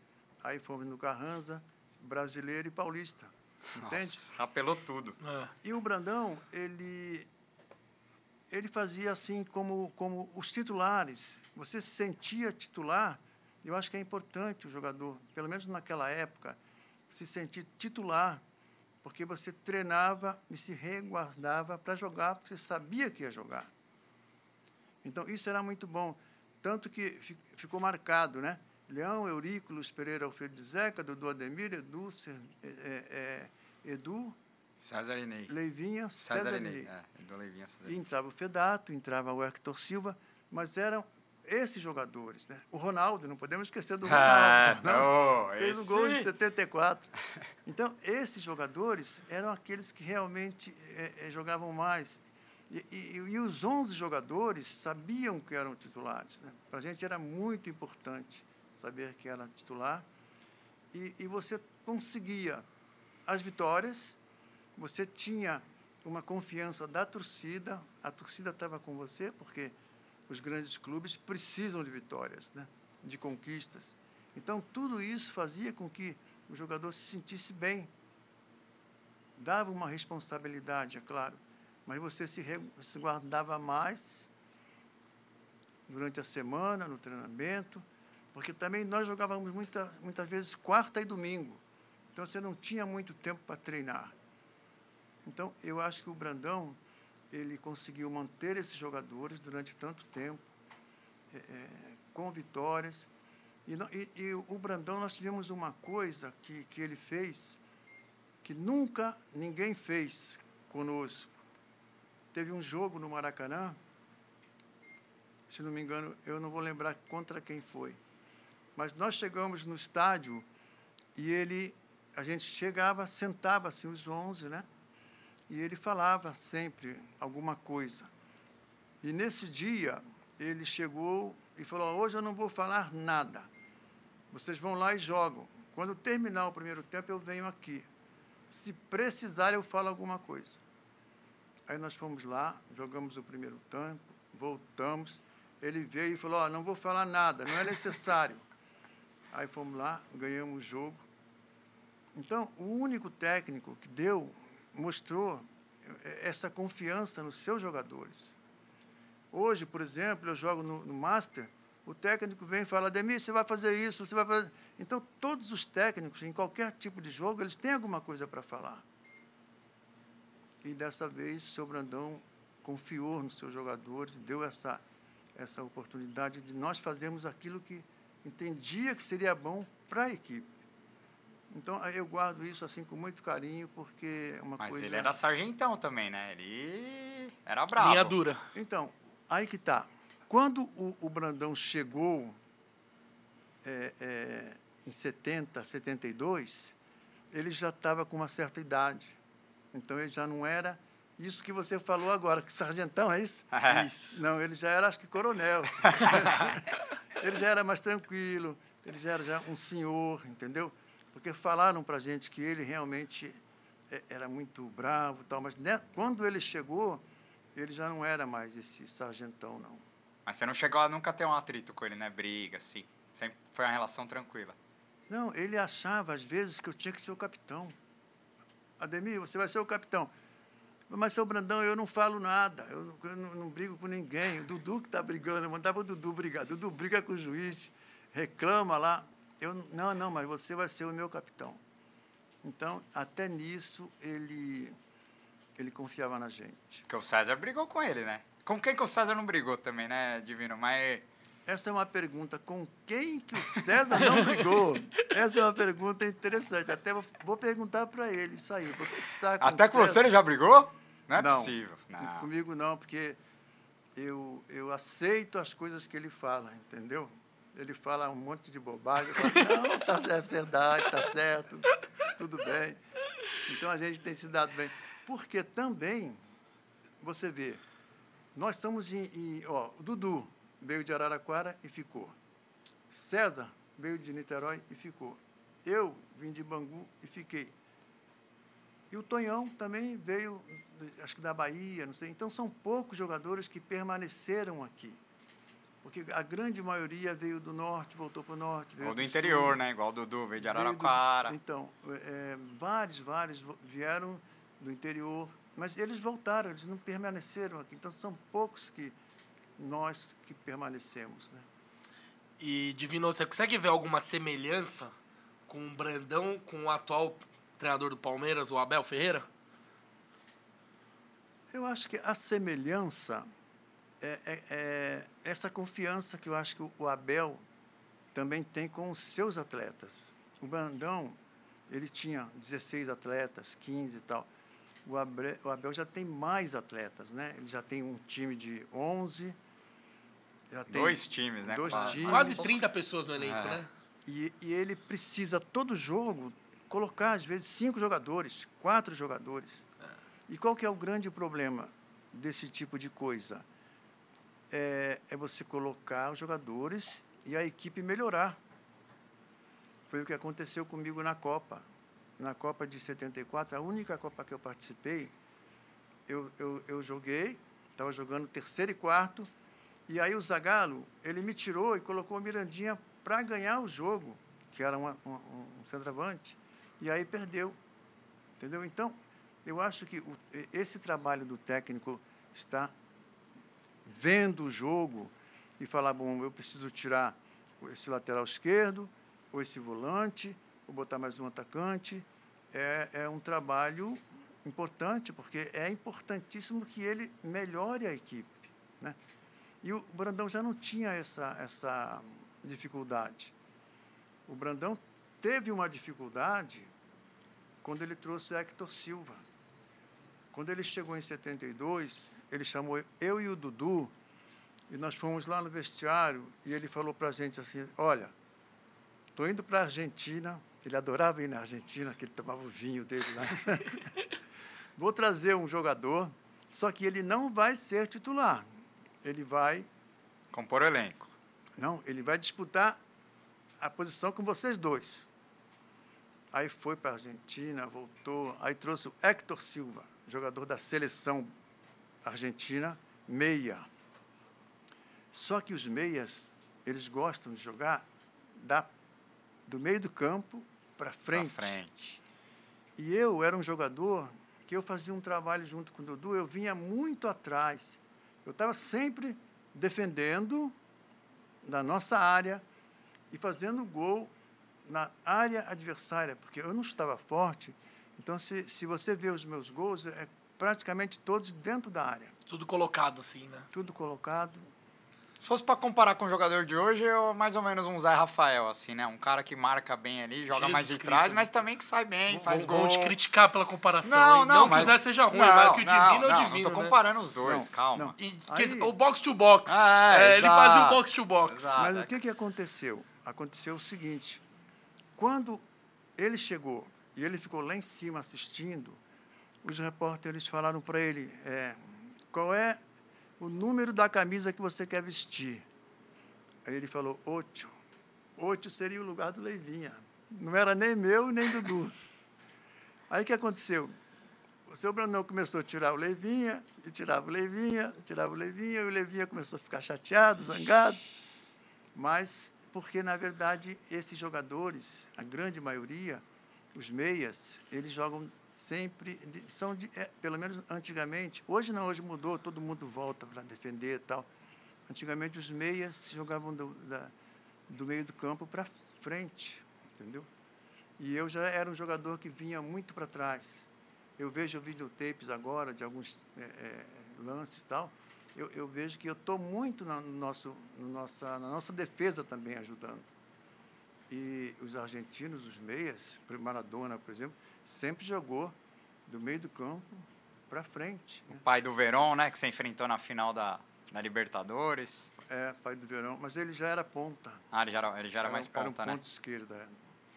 Aí fomos no Carranza, Brasileiro e Paulista. Entende? Nossa, rapelou tudo. É. E o Brandão, ele, ele fazia assim como, como os titulares. Você se sentia titular, eu acho que é importante o jogador, pelo menos naquela época, se sentir titular, porque você treinava e se reguardava para jogar, porque você sabia que ia jogar. Então, isso era muito bom. Tanto que fi- ficou marcado, né? Leão, Eurico, Pereira, Alfredo de Zeca, Dudu Ademir, Edu, é, é, é, Edu. Leivinha, César, César Inei. Inei. É, do Leivinha E entrava o Fedato, entrava o Hector Silva, mas eram esses jogadores. Né? O Ronaldo, não podemos esquecer do Ah, Ronaldo. né? não, Fez um esse- gol em 74. Então, esses jogadores eram aqueles que realmente eh, eh, jogavam mais. E, e- e os 11 jogadores sabiam que eram titulares. Né? Para a gente era muito importante saber que era titular. E, e você conseguia as vitórias, você tinha uma confiança da torcida, a torcida estava com você, porque os grandes clubes precisam de vitórias, né? de conquistas. Então, tudo isso fazia com que o jogador se sentisse bem. Dava uma responsabilidade, é claro, mas você se, se guardava mais durante a semana, no treinamento, porque também nós jogávamos muita, muitas vezes quarta e domingo. Então, você não tinha muito tempo para treinar. Então, eu acho que o Brandão ele conseguiu manter esses jogadores durante tanto tempo, é, é, com vitórias. E, e- e o Brandão, nós tivemos uma coisa que, que ele fez que nunca ninguém fez conosco. Teve um jogo no Maracanã, se não me engano, eu não vou lembrar contra quem foi. Mas nós chegamos no estádio e ele, a gente chegava, sentava assim os 11, né? E ele falava sempre alguma coisa. E nesse dia, ele chegou, e falou: hoje eu não vou falar nada. Vocês vão lá e jogam. Quando terminar o primeiro tempo, eu venho aqui. Se precisar, eu falo alguma coisa. Aí nós fomos lá, jogamos o primeiro tempo, voltamos. Ele veio e falou: oh, não vou falar nada, não é necessário. Aí fomos lá, ganhamos o jogo. Então, o único técnico que deu, mostrou essa confiança nos seus jogadores. Hoje, por exemplo, eu jogo no, no Master, o técnico vem e fala, Ademir, você vai fazer isso, você vai fazer... Então, todos os técnicos, em qualquer tipo de jogo, eles têm alguma coisa para falar. E dessa vez, o seu Brandão confiou nos seus jogadores, deu essa, essa oportunidade de nós fazermos aquilo que entendia que seria bom para a equipe. Então, eu guardo isso assim com muito carinho, porque é uma Mas coisa... ele era sargentão também, né? Ele era bravo. Linha dura. Então, aí que tá. Quando o, o Brandão chegou é, é, em 70, 72, ele já estava com uma certa idade. Então, ele já não era isso que você falou agora, que sargentão, é isso? Isso. Não, ele já era, acho que, coronel. ele já era mais tranquilo, ele já era já um senhor, entendeu? Porque falaram para a gente que ele realmente é, era muito bravo tal, mas né, quando ele chegou, ele já não era mais esse sargentão, não. Mas você não chegou a nunca ter um atrito com ele, né? Briga, assim. Sempre foi uma relação tranquila. Não, ele achava às vezes que eu tinha que ser o capitão. Ademir, você vai ser o capitão. Mas, seu Brandão, eu não falo nada, eu não, eu não, não brigo com ninguém. O Dudu que está brigando, eu mandava o Dudu brigar. Dudu briga com o juiz, reclama lá. Eu, não, não, mas você vai ser o meu capitão. Então, até nisso, ele, ele confiava na gente. Porque o César brigou com ele, né? Com quem que o César não brigou também, né, Divino? Mas Essa é uma pergunta, com quem que o César não brigou? Essa é uma pergunta interessante. Até vou, vou perguntar para ele isso aí. está com até com você ele já brigou? Não é Não. possível. Não. Comigo não, porque eu, eu aceito as coisas que ele fala, entendeu? Ele fala um monte de bobagem, eu falo, não, tá certo, verdade, tá certo, tudo bem. Então a gente tem se dado bem. Porque também, você vê, nós estamos em, em- ó, Dudu veio de Araraquara e ficou. César veio de Niterói e ficou. Eu vim de Bangu e fiquei. E o Tonhão também veio, acho que da Bahia, não sei. Então, são poucos jogadores que permaneceram aqui. Porque a grande maioria veio do norte, voltou para o norte. veio Ou do sul, interior, né? Igual o Dudu, veio de veio do- Araraquara. Então, é, vários, vários vo- vieram do interior, mas eles voltaram, eles não permaneceram aqui. Então, são poucos que nós que permanecemos, né? E, Divino, você consegue ver alguma semelhança com o Brandão, com o atual treinador do Palmeiras, o Abel Ferreira? Eu acho que a semelhança é, é- é essa confiança que eu acho que o- Abel também tem com os seus atletas. O Brandão, ele tinha 16 atletas, 15 e tal. O Abel, o Abel já tem mais atletas, né? Ele já tem um time de 11. Já tem Dois times, né? dois Quase. times. Quase 30 pessoas no elenco, É. né? E, e ele precisa, todo jogo, colocar, às vezes, cinco jogadores, quatro jogadores. E qual que é o grande problema desse tipo de coisa? É, é você colocar os jogadores e a equipe melhorar. Foi o que aconteceu comigo na Copa. Na Copa de 74, a única Copa que eu participei, eu, eu, eu joguei, estava jogando terceiro e quarto, e aí o Zagallo, ele me tirou e colocou o Mirandinha para ganhar o jogo, que era uma- um, um centroavante, e aí perdeu. Entendeu? Então, eu acho que o- esse trabalho do técnico está vendo o jogo e falar, bom, eu preciso tirar esse lateral esquerdo, ou esse volante, ou botar mais um atacante. É, é um trabalho importante, porque é importantíssimo que ele melhore a equipe. Né? E o Brandão já não tinha essa, essa dificuldade. O Brandão teve uma dificuldade quando ele trouxe o Hector Silva. Quando ele chegou em 72, ele chamou eu e o Dudu, e nós fomos lá no vestiário, e ele falou para a gente assim, olha, estou indo para a Argentina, ele adorava ir na Argentina, que ele tomava o vinho dele lá. Vou trazer um jogador, só que ele não vai ser titular. Ele vai Compor o elenco. Não, ele vai disputar a posição com vocês dois. Aí foi para a Argentina, voltou, aí trouxe o Héctor Silva, jogador da seleção argentina, meia. Só que os meias, eles gostam de jogar da, do meio do campo para frente. Pra frente. E eu era um jogador que eu fazia um trabalho junto com o Dudu, eu vinha muito atrás. Eu estava sempre defendendo na nossa área e fazendo gol na área adversária, porque eu não estava forte. Então, se, se você vê os meus gols, é praticamente todos dentro da área. Tudo colocado assim, né? Tudo colocado. Se fosse pra comparar com o jogador de hoje, eu mais ou menos um Zé Rafael, assim, né? Um cara que marca bem ali, joga Jesus mais de Cristo, trás, né? mas também que sai bem, faz Vão- gol. Vão te criticar pela comparação. Não, hein? não, que o Zé seja ruim, não, mas que o não, divino é o não, divino. Não tô né? comparando os dois, Não, calma. não. E, Aí- o box to box. É, É, ele fazia o box to box. Exato. Mas é. o que, que aconteceu? Aconteceu o seguinte: quando ele chegou e ele ficou lá em cima assistindo, os repórteres falaram para ele: é, qual é o número da camisa que você quer vestir? Aí ele falou: oito. Oito seria o lugar do Leivinha. Não era nem meu, nem Dudu. Aí o que aconteceu? O seu Brandão começou a tirar o Leivinha, e tirava o Leivinha, tirava o Leivinha, e o Leivinha começou a ficar chateado, zangado. Mas porque, na verdade, esses jogadores, a grande maioria, os meias, eles jogam sempre, são de, é, pelo menos antigamente, hoje não, hoje mudou, todo mundo volta para defender e tal. Antigamente os meias jogavam do, da- do meio do campo para frente, entendeu? E eu já era um jogador que vinha muito para trás. Eu vejo videotapes agora de alguns é, é, lances e tal. Eu, eu vejo que eu estou muito na, no nosso, no nossa, na nossa defesa também ajudando. E os argentinos, os meias, Maradona, por exemplo, sempre jogou do meio do campo para frente. Né? Pai do Verón, né? Que você enfrentou na final da, da Libertadores. É, pai do verão. Mas ele já era ponta. Ah, ele já era, ele já era mais um- era um ponta, né? ponto esquerda. é.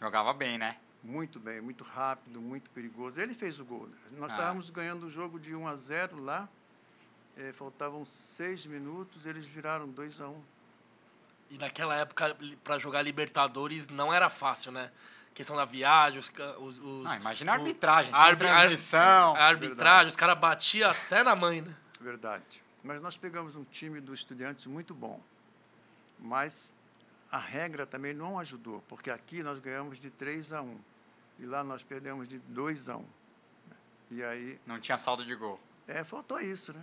Jogava bem, né? Muito bem, muito rápido, muito perigoso. Ele fez o gol. né? Nós Ah. estávamos ganhando o jogo de 1 a 0 lá. eh, faltavam seis minutos, eles viraram 2 a 1 E naquela época, pra jogar Libertadores, não era fácil, né? Questão da viagem, os. os, os Ah, imagina a arbitragem, a sem arbi- a- transmissão. A arbitragem, os caras batiam até na mãe, né? Verdade. Mas nós pegamos um time do Estudiantes muito bom. Mas a regra também não ajudou, porque aqui nós ganhamos de 3 a 1 e lá nós perdemos de 2 a 1. E aí, Não tinha saldo de gol. É, faltou isso, né?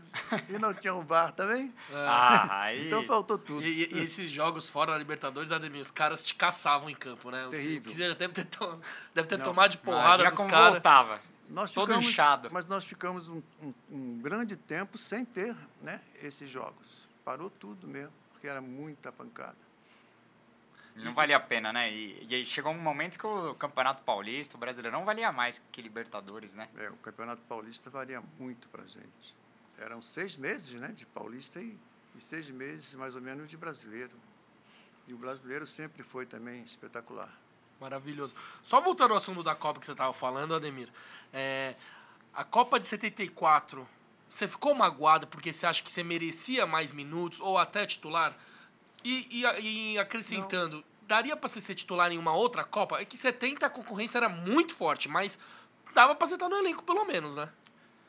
E não tinha o VAR também, Ah, aí... então faltou tudo. E, e- e esses jogos fora da Libertadores, Ademir, os caras te caçavam em campo, né? Terrível. Você já deve ter, to- deve ter Não. tomado de porrada Imagina dos como caras. voltava. Nós todo ficamos, inchado. Mas nós ficamos um, um- um grande tempo sem ter né, esses jogos. Parou tudo mesmo, porque era muita pancada. Não valia a pena, né? E, e aí chegou um momento que o Campeonato Paulista, o Brasileirão, valia mais que Libertadores, né? É, o Campeonato Paulista varia muito para a gente. Eram seis meses né, de Paulista e, e seis meses, mais ou menos, de brasileiro. E o brasileiro sempre foi também espetacular. Maravilhoso. Só voltando ao assunto da Copa que você estava falando, Ademir. é, a Copa de 74, você ficou magoado porque você acha que você merecia mais minutos ou até titular? E, e- e acrescentando, daria para você ser titular em uma outra Copa? É que 70 a concorrência era muito forte, mas dava para você estar no elenco pelo menos, né?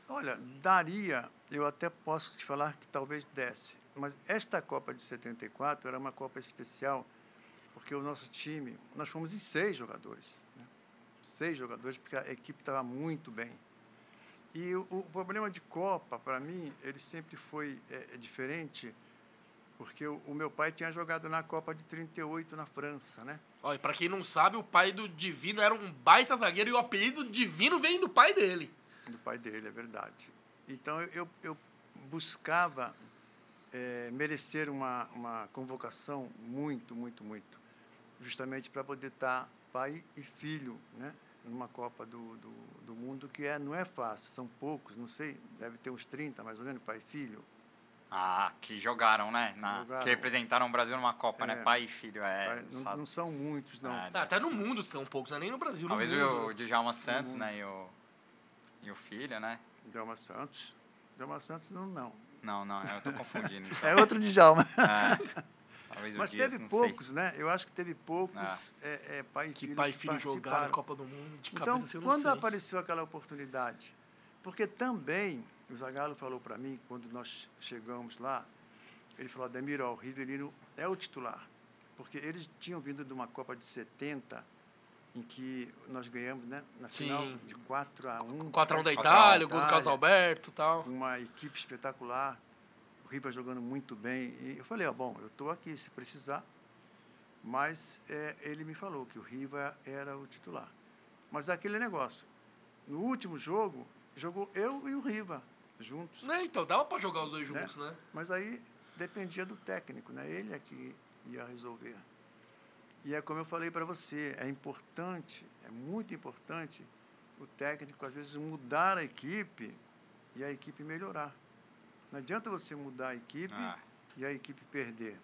Olha, daria, eu até posso te falar que talvez desse. Mas esta Copa de 74 era uma Copa especial, porque o nosso time, nós fomos em seis jogadores. né? Seis jogadores, porque a equipe estava muito bem. E o, o problema de Copa, para mim, ele sempre foi é, é diferente, porque o, o meu pai tinha jogado na Copa de 38 na França, né? E pra quem não sabe, o pai do Divino era um baita zagueiro e o apelido Divino vem do pai dele. do pai dele, é verdade. Então eu, eu buscava eh, merecer uma, uma convocação muito, muito, muito, justamente para poder estar pai e filho, né? Numa Copa do, do, do Mundo que é, não é fácil, são poucos, não sei, deve ter uns 30 mais ou menos, pai e filho. Ah, que jogaram, né? Na- Jogaram. Que representaram o Brasil numa Copa, né? É. Pai e filho, é. Não, não são muitos, não. É, Ah, até no sim. mundo são poucos, não é nem no Brasil. Talvez mundo, o né? Djalma Santos, né? E o, e o filho, né? Delma Santos. Delma Santos, não, não. Não, não, eu tô confundindo. então. É outro Djalma. É. Talvez o Mas Dias, teve poucos, né? Eu acho que teve poucos é, é, pai e Que filho pai e filho jogaram a Copa do Mundo de Então, cabeça, assim, eu não quando sei. apareceu aquela oportunidade, porque também o Zagallo falou para mim, quando nós chegamos lá, ele falou, Ademir, ó, o Rivelino é o titular, porque eles tinham vindo de uma Copa de 70, em que nós ganhamos, né, na final, Sim. de 4 a 1 4x1 da 4 a 1 Itália, o gol do Carlos Alberto e tal. uma equipe espetacular, o Riva jogando muito bem. E eu falei, ó, bom, eu estou aqui se precisar. Mas é, ele me falou que o Riva era o titular. Mas aquele negócio, no último jogo, jogou eu e o Riva juntos. Né, então, dava pra jogar os dois Né? juntos, né? Mas aí dependia do técnico, né? Ele é que ia resolver. E é como eu falei para você, é importante, é muito importante o técnico às vezes mudar a equipe e a equipe melhorar. Não adianta você mudar a equipe Ah. e a equipe perder,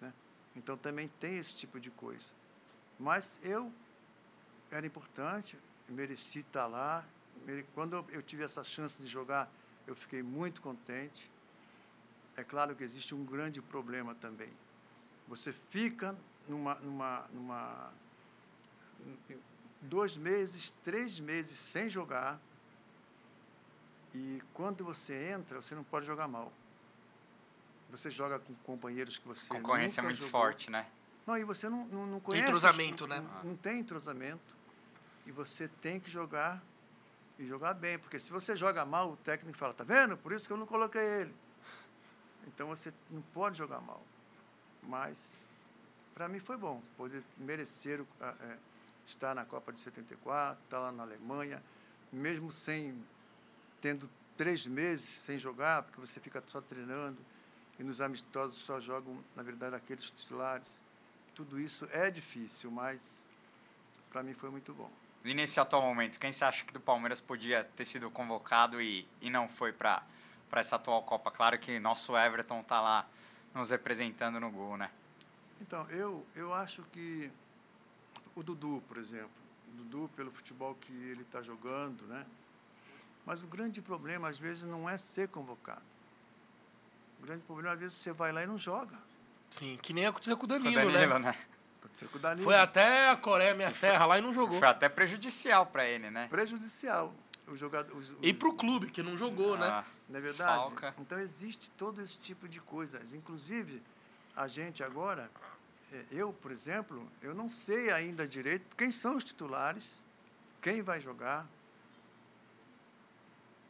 né? Então também tem esse tipo de coisa. Mas eu era importante, mereci estar lá. mere- Quando eu tive essa chance de jogar, eu fiquei muito contente. É claro que existe um grande problema também. Você fica numa, numa, numa dois meses, três meses sem jogar e quando você entra, você não pode jogar mal. Você joga com companheiros que você Concorrência é nunca muito jogou. forte, né? Não, e você não, não, não conhece. entrosamento, os- né? Não, não tem entrosamento. E você tem que jogar e jogar bem. Porque se você joga mal, o técnico fala, tá vendo? Por isso que eu não coloquei ele. Então você não pode jogar mal. Mas para mim foi bom poder merecer é, estar na Copa de 74, estar lá na Alemanha, mesmo sem tendo três meses sem jogar, porque você fica só treinando e nos amistosos só jogam, na verdade, aqueles titulares. Tudo isso é difícil, mas para mim foi muito bom. E nesse atual momento, quem você acha que do Palmeiras podia ter sido convocado e, e não foi para essa atual Copa? Claro que nosso Everton tá lá nos representando no gol, né? Então, eu, eu acho que o Dudu, por exemplo, o Dudu, pelo futebol que ele está jogando, né? Mas o grande problema, às vezes, não é ser convocado. O grande problema, às vezes, você vai lá e não joga. Sim, que nem aconteceu com o Com o Danilo, Danilo, né? né? O. Foi até a Coreia, minha terra, lá e não jogou. Foi até prejudicial para ele, né? prejudicial. O jogador, os, E os- pro clube, que não jogou, né? Ah, Não é verdade? desfalca. Então existe todo esse tipo de coisas. Inclusive, a gente agora, eh, eu, por exemplo, eu não sei ainda direito quem são os titulares, quem vai jogar.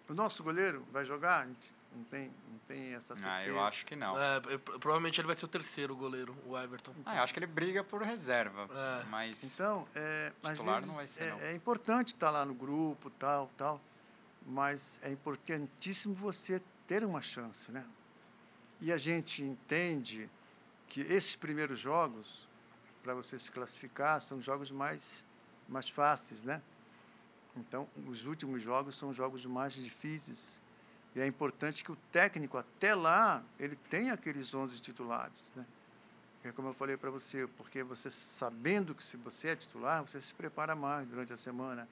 O nosso goleiro vai jogar? Não tem, não tem essa certeza. Ah, eu acho que não. É, provavelmente ele vai ser o terceiro goleiro, o Everton. Ah, eu acho que ele briga por reserva, É. mas Então, é, às Titular vezes não vai ser, não. é, é importante estar lá no grupo, tal, tal, mas é importantíssimo você ter uma chance, né? E a gente entende que esses primeiros jogos, para você se classificar, são jogos mais, mais fáceis, né? Então, os últimos jogos são jogos mais difíceis. E é importante que o técnico, até lá, ele tenha aqueles 11 titulares, né? É como eu falei para você, porque você sabendo que se você é titular, você se prepara mais durante a semana.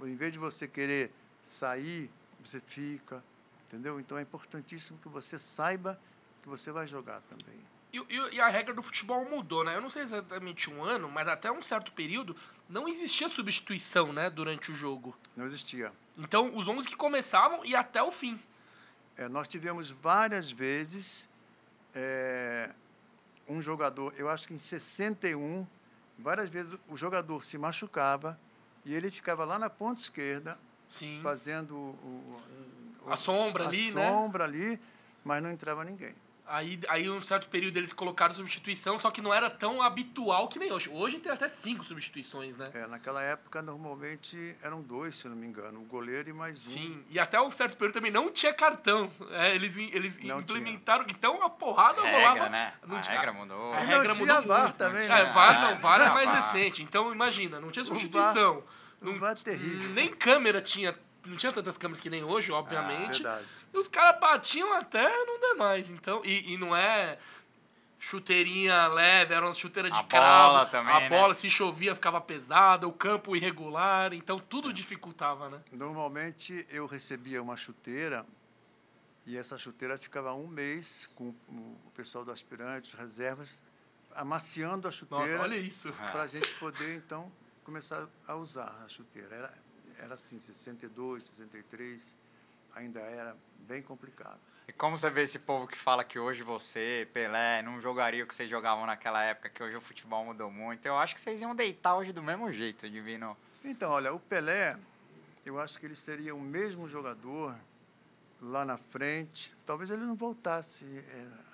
Em vez de você querer sair, você fica, entendeu? Então é importantíssimo que você saiba que você vai jogar também. E, e- e a regra do futebol mudou, né? Eu não sei exatamente um ano, mas até um certo período não existia substituição, né? Durante o jogo. Não existia. Então, os 11 que começavam e até o fim. É, nós tivemos várias vezes é, um jogador, eu acho que em 61, várias vezes o jogador se machucava e ele ficava lá na ponta esquerda Sim. fazendo o, o- A sombra a ali, né? sombra ali, mas não entrava ninguém. Aí, aí, um certo período, eles colocaram substituição, só que não era tão habitual que nem hoje. Hoje tem até cinco substituições, né? É, naquela época, normalmente, eram dois, se não me engano, o goleiro e mais um. Sim, e até um certo período também não tinha cartão. É, eles eles Não implementaram, então a porrada regra, rolava. né? não A tinha- regra mudou. A E regra não tinha mudou VAR muito. também, É, né? VAR não, VAR é Ah, mais VAR. recente. Então imagina, não tinha substituição. É terrível. Hum, Nem câmera tinha. Não tinha tantas câmeras que nem hoje, obviamente. Verdade. E os caras batiam até não demais. Então, e, e não é chuteirinha leve, era uma chuteira de A cravo. bola também, a né? bola, se chovia, ficava pesada, o campo irregular. Então, tudo dificultava, né? Normalmente, eu recebia uma chuteira e essa chuteira ficava um mês com o pessoal do aspirante, reservas, amaciando a Nossa, chuteira olha isso. para a gente poder, então, começar a usar a chuteira. Era, era assim, 62, 63, ainda era bem complicado. E como você vê esse povo que fala que hoje você, Pelé, não jogaria o que vocês jogavam naquela época, que hoje o futebol mudou muito, eu acho que vocês iam deitar hoje do mesmo jeito, Divino. Então, olha, o Pelé, eu acho que ele seria o mesmo jogador lá na frente. Talvez ele não voltasse. é,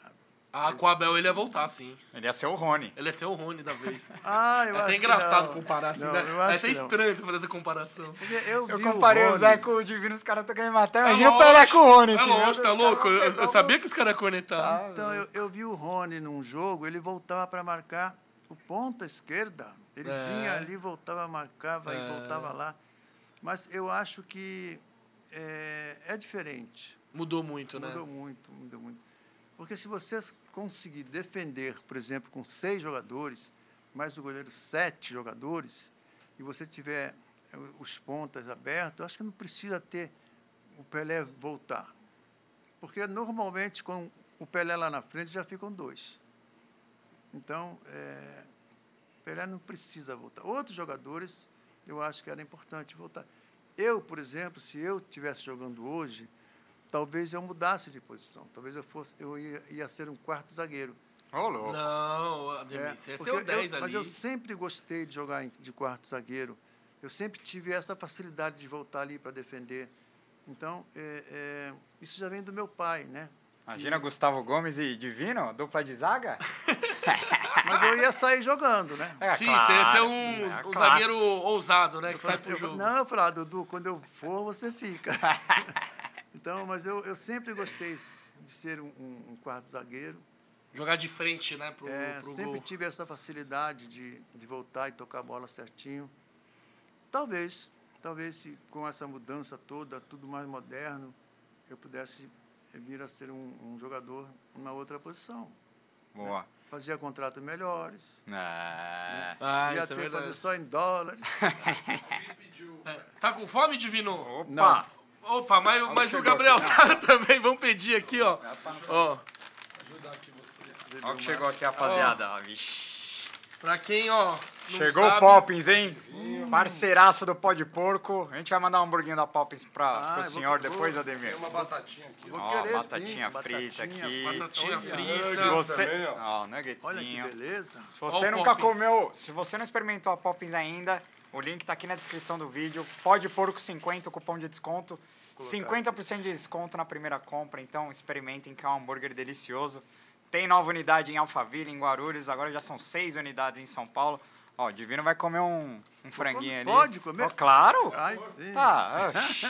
Ah, com o Abel ele ia voltar, sim. Ele ia ser o Rony. Ele ia ser o Rony da vez. Ah, eu é acho até que engraçado não. comparar assim, Não, né? eu É até estranho você fazer essa comparação. Porque eu, Eu comparei o, Rony- Zé com o Divino, os caras estão querendo matar. É Imagina o Pelé com o Rony. É lógico, tá louco? Eu, eu o- sabia que os caras iam cornetar. Tá. Então, eu, eu vi o Rony num jogo, ele voltava para marcar o ponta esquerda. Ele É. vinha ali, voltava, marcava É. e voltava lá. Mas eu acho que é, é diferente. Mudou muito, né? Mudou muito, mudou muito. Porque se você conseguir defender, por exemplo, com seis jogadores, mais o goleiro sete jogadores, e você tiver eh, os pontas abertos, acho que não precisa ter o Pelé voltar. Porque normalmente com o Pelé lá na frente já ficam dois. Então, é, Pelé não precisa voltar. Outros jogadores, eu acho que era importante voltar. Eu, por exemplo, se eu estivesse jogando hoje, talvez eu mudasse de posição. Talvez eu fosse, eu ia, ia ser um quarto zagueiro. Ô, louco. Não, É, Ademir, você ia ser porque o eu- 10 ali. Mas eu sempre gostei de jogar de quarto zagueiro. Eu sempre tive essa facilidade de voltar ali para defender. Então, é, é, isso já vem do meu pai, né? Imagina Gustavo Gomes e Divino, dupla de zaga? Mas eu ia sair jogando, né? É, Sim, claro, você ia ser é um, a um zagueiro ousado, né? Que sai pro Eu- jogo. Não, eu falava, Dudu, quando eu for, você fica. então, mas eu, eu sempre gostei de ser um, um- quarto zagueiro. Jogar de frente, né? Pro, É, pro sempre gol. tive essa facilidade de, de voltar e tocar a bola certinho. Talvez, talvez se com essa mudança toda, tudo mais moderno, eu pudesse vir a ser um, um jogador numa outra posição. Boa. Fazia contratos melhores, É. Ah, ia é ter que verdade. fazer só em dólares. É. Tá com fome, Divino? Opa! Não. Opa, mas, mas o Gabriel aqui. tá também. Vamos pedir aqui, ó. Ó, Olha o que chegou aqui, rapaziada. Ó, Vixe. pra quem, ó. Chegou sabe, o Poppins, hein? Parceiraço do Pó de Porco. A gente vai mandar um hamburguinho da Poppins pra, Ah, pro vou- senhor vou- depois, Ademir. Uma batatinha aqui. Vou Ó, querer, batatinha sim, frita batatinha, aqui. Batatinha frita. Se você... também, ó. Ó, Olha que nuggetzinho. beleza. Se você Ó nunca Poppins. comeu, se você não experimentou a Poppins ainda, o link tá aqui na descrição do vídeo. Pode porco 50, o cupom de desconto. 50% de desconto na primeira compra, então experimentem que é um hambúrguer delicioso. Tem nova unidade em Alphaville, em Guarulhos, agora já são seis unidades em São Paulo. Ó, o Divino vai comer um, um franguinho ali. Pode comer? Ó, claro! Ai, sim. Tá, oxi.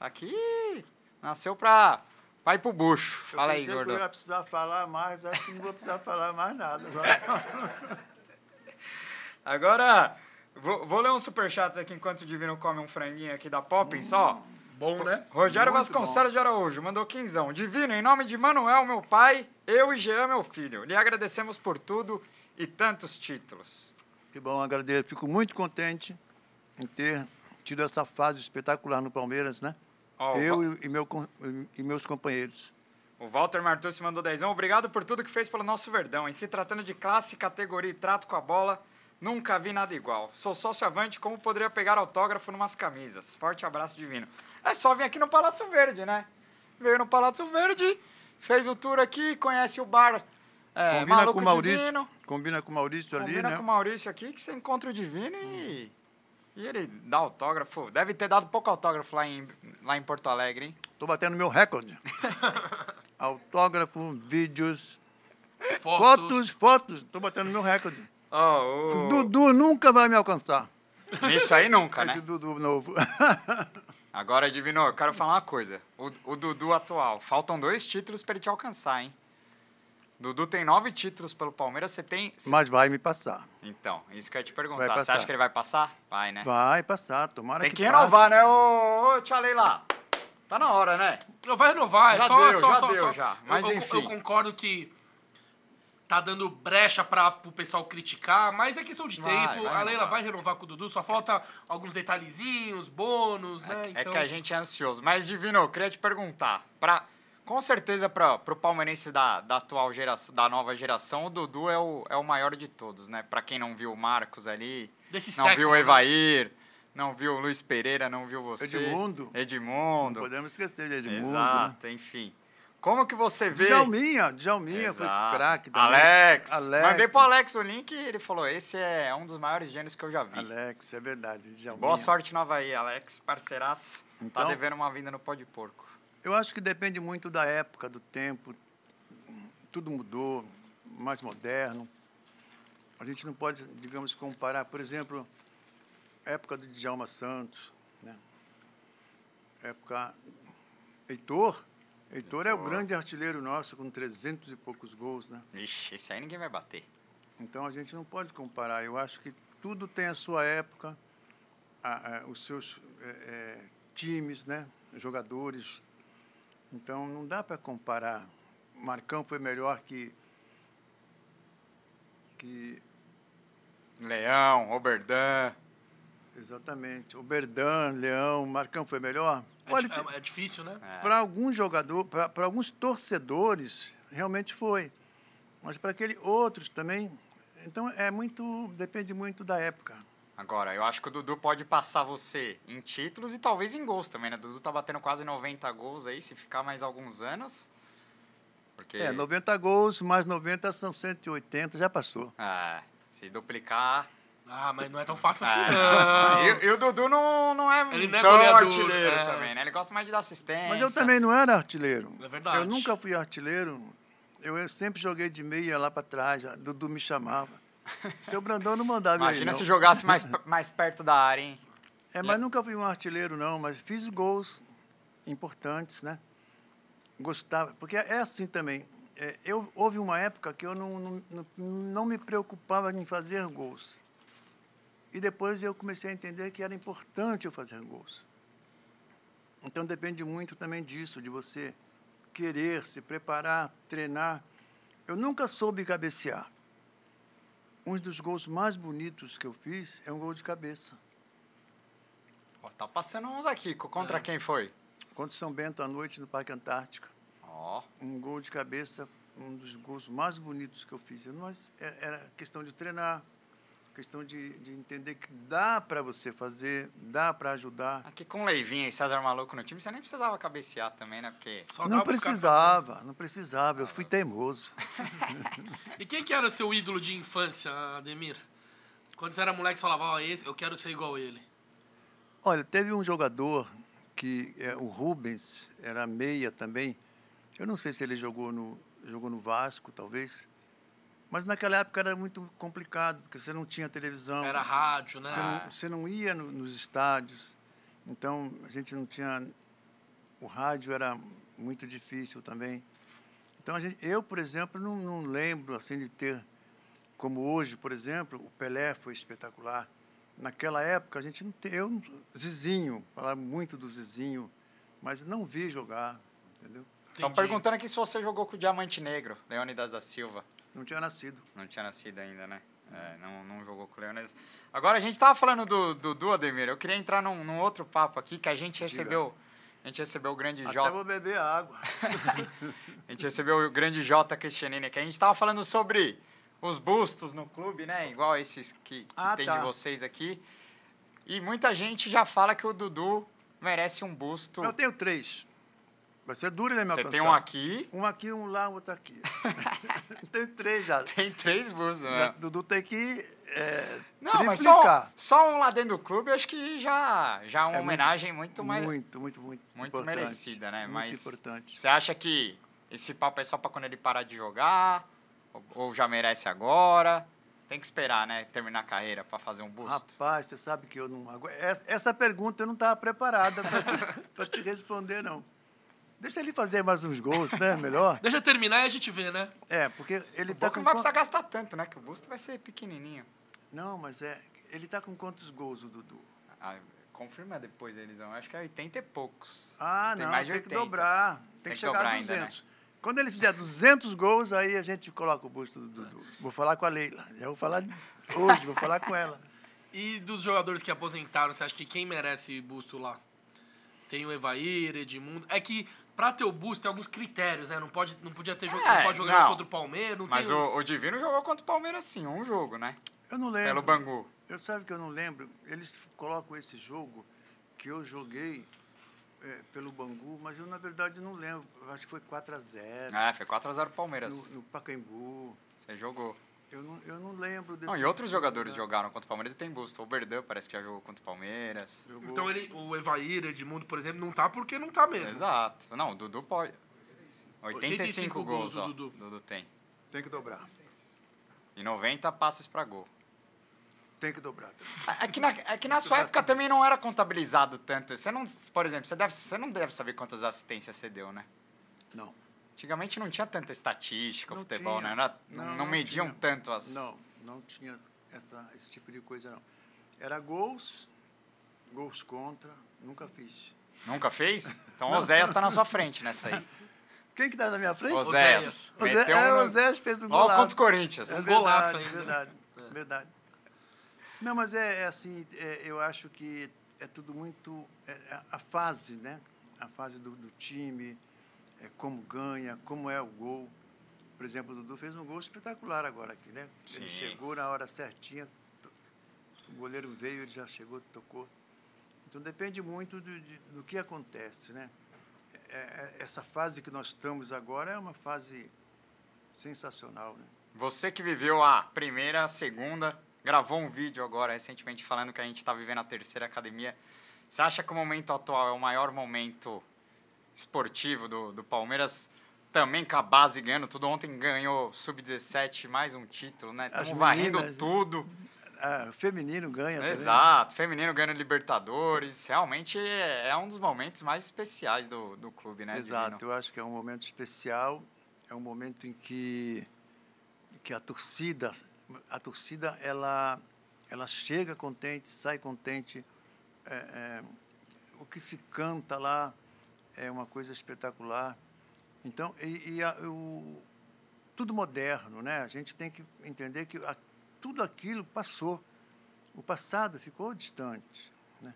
aqui nasceu pra, ir pro bucho. Fala aí, que eu gordo. ia precisar falar mais, acho que não vou precisar falar mais nada. agora. Agora, vou, vou ler uns superchats aqui enquanto o Divino come um franguinho aqui da Poppins, ó. Bom, né? Rogério Muito Vasconcelos de Araújo mandou quinzão. Divino, em nome de Manuel, meu pai, eu e Jean, meu filho, lhe agradecemos por tudo e tantos títulos. Que bom, agradeço. Fico muito contente em ter tido essa fase espetacular no Palmeiras, né? Ó, o Eu e, meu e meus companheiros. O Walter Martucci mandou dezão. Obrigado por tudo que fez pelo nosso Verdão. Em se tratando de classe, categoria e trato com a bola, nunca vi nada igual. Sou sócio avante, como poderia pegar autógrafo numas camisas? Forte abraço divino. É só vir aqui no Palácio Verde, né? Veio no Palácio Verde, fez o tour aqui, conhece o bar é, combina Maluco com o Maurício. Divino. Combina com o Maurício ali, Combina né? com o Maurício aqui que você encontra o Divino e, e ele dá autógrafo. Deve ter dado pouco autógrafo lá em, lá em Porto Alegre, hein? Tô batendo meu recorde. Autógrafo, vídeos, Fotos. fotos, fotos. Tô batendo meu recorde. Ó, o- Dudu nunca vai me alcançar. Nisso aí nunca, É né? de Dudu novo. Agora, Divino, eu quero falar uma coisa. O, o Dudu atual, faltam dois títulos para ele te alcançar, hein? Dudu tem nove títulos pelo Palmeiras, você tem... Mas vai me passar. Então, isso que eu ia te perguntar. Você acha que ele vai passar? Vai, né? Vai passar, tomara Tem que que passe. renovar, né, ô, ô tia Leila? Tá na hora, né? Vai renovar, é Já só, deu, só, já só, deu, só. já. Mas eu, enfim. Eu concordo que tá dando brecha para o pessoal criticar, mas é questão de Vai, tempo. vai a Leila vai renovar com o Dudu, só falta alguns detalhezinhos, bônus, né? É, é Então, que a gente é ansioso. Mas, Divino, eu queria te perguntar. Pra, Com certeza, para o palmeirense da, da atual geração, da nova geração, o Dudu é o, é o maior de todos, né? Para quem não viu o Marcos ali, Desse não século, viu o né? Evair, não viu o Luiz Pereira, não viu você. Edmundo. Edmundo. Não podemos esquecer de Edmundo. Né? Exato, enfim. Como que você vê... Djalminha, Djalminha foi Exato. craque também. Alex. Alex. Mandei pro Alex o link e ele falou, esse é um dos maiores gênios que eu já vi. Alex, é verdade. Djalminha. Boa sorte no Havaí, Alex. Parceiraço. tá Então- devendo uma vinda no pó de porco. Eu acho que depende muito da época, do tempo. Tudo mudou, mais moderno. A gente não pode, digamos, comparar, por exemplo, a época do Djalma Santos, né? época Heitor. Heitor é o grande artilheiro nosso, com 300 e poucos gols, né? Ixi, esse aí ninguém vai bater. Então a gente não pode comparar. Eu acho que tudo tem a sua época, a- a- os seus é, é, times, né? jogadores. Então não dá para comparar. Marcão foi melhor que. que Leão, Oberdan. exatamente. O Berdan, Leão, Marcão foi melhor? É, Pode ter- é- é difícil, né? É. Para alguns jogadores, para alguns torcedores, realmente foi. Mas para aqueles outros também. Então é muito. depende muito da época. Agora, eu acho que o Dudu pode passar você em títulos e talvez em gols também, né? O Dudu tá batendo quase 90 gols aí, se ficar mais alguns anos. Porque. É, 90 gols, mais 90 são 180, já passou. É, se duplicar. Ah, mas não é tão fácil assim, É. não. E, e o Dudu não, não é Ele não é tão goleador, artilheiro é. também, né? Ele gosta mais de dar assistência. Mas eu também não era artilheiro. É verdade. Eu nunca fui artilheiro. Eu, eu sempre joguei de meia lá para trás, Dudu me chamava. Seu Brandão não mandava Imagina não. se jogasse mais, mais perto da área, hein? É, mas nunca fui um artilheiro, não, mas fiz gols importantes, né? Gostava, porque é assim também. É, eu, houve uma época que eu não, não, não, não me preocupava em fazer gols. E depois eu comecei a entender que era importante eu fazer gols. Então depende muito também disso, de você querer se preparar, treinar. Eu nunca soube cabecear. Um dos gols mais bonitos que eu fiz é um gol de cabeça. Ó, tá passando uns aqui. Co- Contra É. quem foi? Contra São Bento à noite no Parque Antártica. Ó, Um gol de cabeça, um dos gols mais bonitos que eu fiz. Mas é- era questão de treinar, questão de, de entender que dá para você fazer, dá para ajudar. aqui com Leivinho e César Maluco no time, você nem precisava cabecear também, né? Porque Só Não precisava, não precisava. Eu fui teimoso. E quem que era seu ídolo de infância, Ademir? Quando você era moleque, você falava, ó, esse, eu quero ser igual ele. Olha, teve um jogador que é, o Rubens era meia também. Eu não sei se ele jogou no jogou no Vasco, talvez. Mas naquela época era muito complicado, porque você não tinha televisão. Era rádio, né? Você não, você não ia no- nos estádios, então a gente não tinha. O rádio era muito difícil também. Então a gente, eu, por exemplo, não, não lembro assim de ter, como hoje, por exemplo, o Pelé foi espetacular. Naquela época a gente não tem, eu, Zizinho, falava muito do Zizinho, mas não vi jogar, entendeu? Estão perguntando aqui se você jogou com o Diamante Negro, Leônidas da Silva. Não tinha nascido. Não tinha nascido ainda, né? É, não, não jogou com o Leônidas. Agora, a gente tava falando do Dudu, Ademir. Eu queria entrar num, num outro papo aqui, que a gente recebeu... A gente recebeu o grande Até Jota. vou beber água. A gente recebeu o grande Jota Cristianini aqui. A gente tava falando sobre os bustos no clube, né? Igual esses que, que Ah, tem tá. de vocês aqui. E muita gente já fala que o Dudu merece um busto. Eu tenho três. Vai ser duro, né, meu Você tem um aqui, Um aqui, um lá, outro aqui. tenho três já. tem três Já- né? Dudu tem que é, Não, mas só, triplicar. só um lá dentro do clube, acho que já, já é uma É homenagem muito, mais. Muito, muito, muito. muito merecida, né? Muito Mas importante. Você acha que esse papo é só pra quando ele parar de jogar? Ou, ou já merece agora? Tem que esperar, né? Terminar a carreira pra fazer um busto. Rapaz, você sabe que eu não. essa pergunta eu não estava preparada para te responder, não. Deixa ele fazer mais uns gols, né? Melhor. Deixa eu terminar e a gente vê, né? É, porque ele O que com. não vai precisar gastar tanto, né? Que o busto vai ser pequenininho. Não, mas é. Ele está com quantos gols, o Dudu? Ah, confirma depois, Elisão. Acho que é 80 e poucos. Ah, Tem não, mais tem que 80. dobrar. Tem, Tem que que chegar dobrar a ainda, né? 200. Quando ele fizer 200 gols, aí a gente coloca o busto do Dudu. Vou falar com a Leila. Já vou falar hoje, vou falar com ela. E dos jogadores que aposentaram, você acha que quem merece busto lá? Tem o Evair, Edmundo. É que Pra ter o boost tem alguns critérios, né? Não, pode, não podia ter jogo, É, não pode jogar não. contra o Palmeiras, não Mas o, o Divino jogou contra o Palmeiras sim, um jogo, né? Eu não Pelo lembro. Bangu. Eu sabe que eu não lembro. Eles colocam esse jogo que eu joguei é, pelo Bangu, mas eu na verdade não lembro. Eu acho que foi 4 a 0 É, foi 4x0 Palmeiras. no, no Pacaembu. Você jogou. Eu não, eu não lembro desse Não, e outros jogadores né? jogaram contra o Palmeiras e tem busto. O Berdan parece que já jogou contra o Palmeiras. Jogou. Então ele, o Evair, Edmundo, por exemplo, não tá porque não tá mesmo. Exato. Não, o Dudu pode. 85, 85 gols, gols o ó. Dudu. Dudu tem. Tem que dobrar. E 90 passes pra gol. Tem que dobrar. É que, na, é que na sua época também não era contabilizado tanto. Você não, por exemplo, você, deve, você não deve saber quantas assistências você deu, né? Não. Antigamente não tinha tanta estatística, Não futebol, tinha. né? Era- Não, não, não mediam tinha. tanto as. Não, não tinha essa, esse tipo de coisa, não. Era gols, gols contra, nunca fiz. Nunca fez? Então o Oséias tá na sua frente nessa aí. Quem que tá na minha frente? Oséias. O Zé, Meteu é, um o no- Zé fez um golaço. contra o Corinthians. É Um golaço verdade, ainda. Verdade, É. verdade. Não, mas é, é assim, é, eu acho que é tudo muito... é, é a fase, né? A fase do, do time, é, como ganha, como é o gol. Por exemplo, o Dudu fez um gol espetacular agora aqui, né? Ele Sim. chegou na hora certinha, o goleiro veio, ele já chegou, tocou. Então depende muito do, de- do que acontece, né? É- é- essa fase que nós estamos agora é uma fase sensacional, né? Você que viveu a primeira, a segunda, gravou um vídeo agora recentemente falando que a gente está vivendo a terceira academia. Você acha que o momento atual é o maior momento esportivo do, do Palmeiras? Também com a base ganhando tudo. Ontem ganhou Sub-17, mais um título, né? Estamos varrendo tudo. Feminino ganha também. Exato. Feminino ganhando Libertadores. Realmente é, é um dos momentos mais especiais do, do clube, né? Exato, Divino? eu acho que é um momento especial, é um momento em que, que a torcida, a torcida ela, ela chega contente, sai contente, é, é, o que se canta lá é uma coisa espetacular. Então, e, e a- o, tudo moderno, né? A gente tem que entender que a- tudo aquilo passou. O passado ficou distante, né?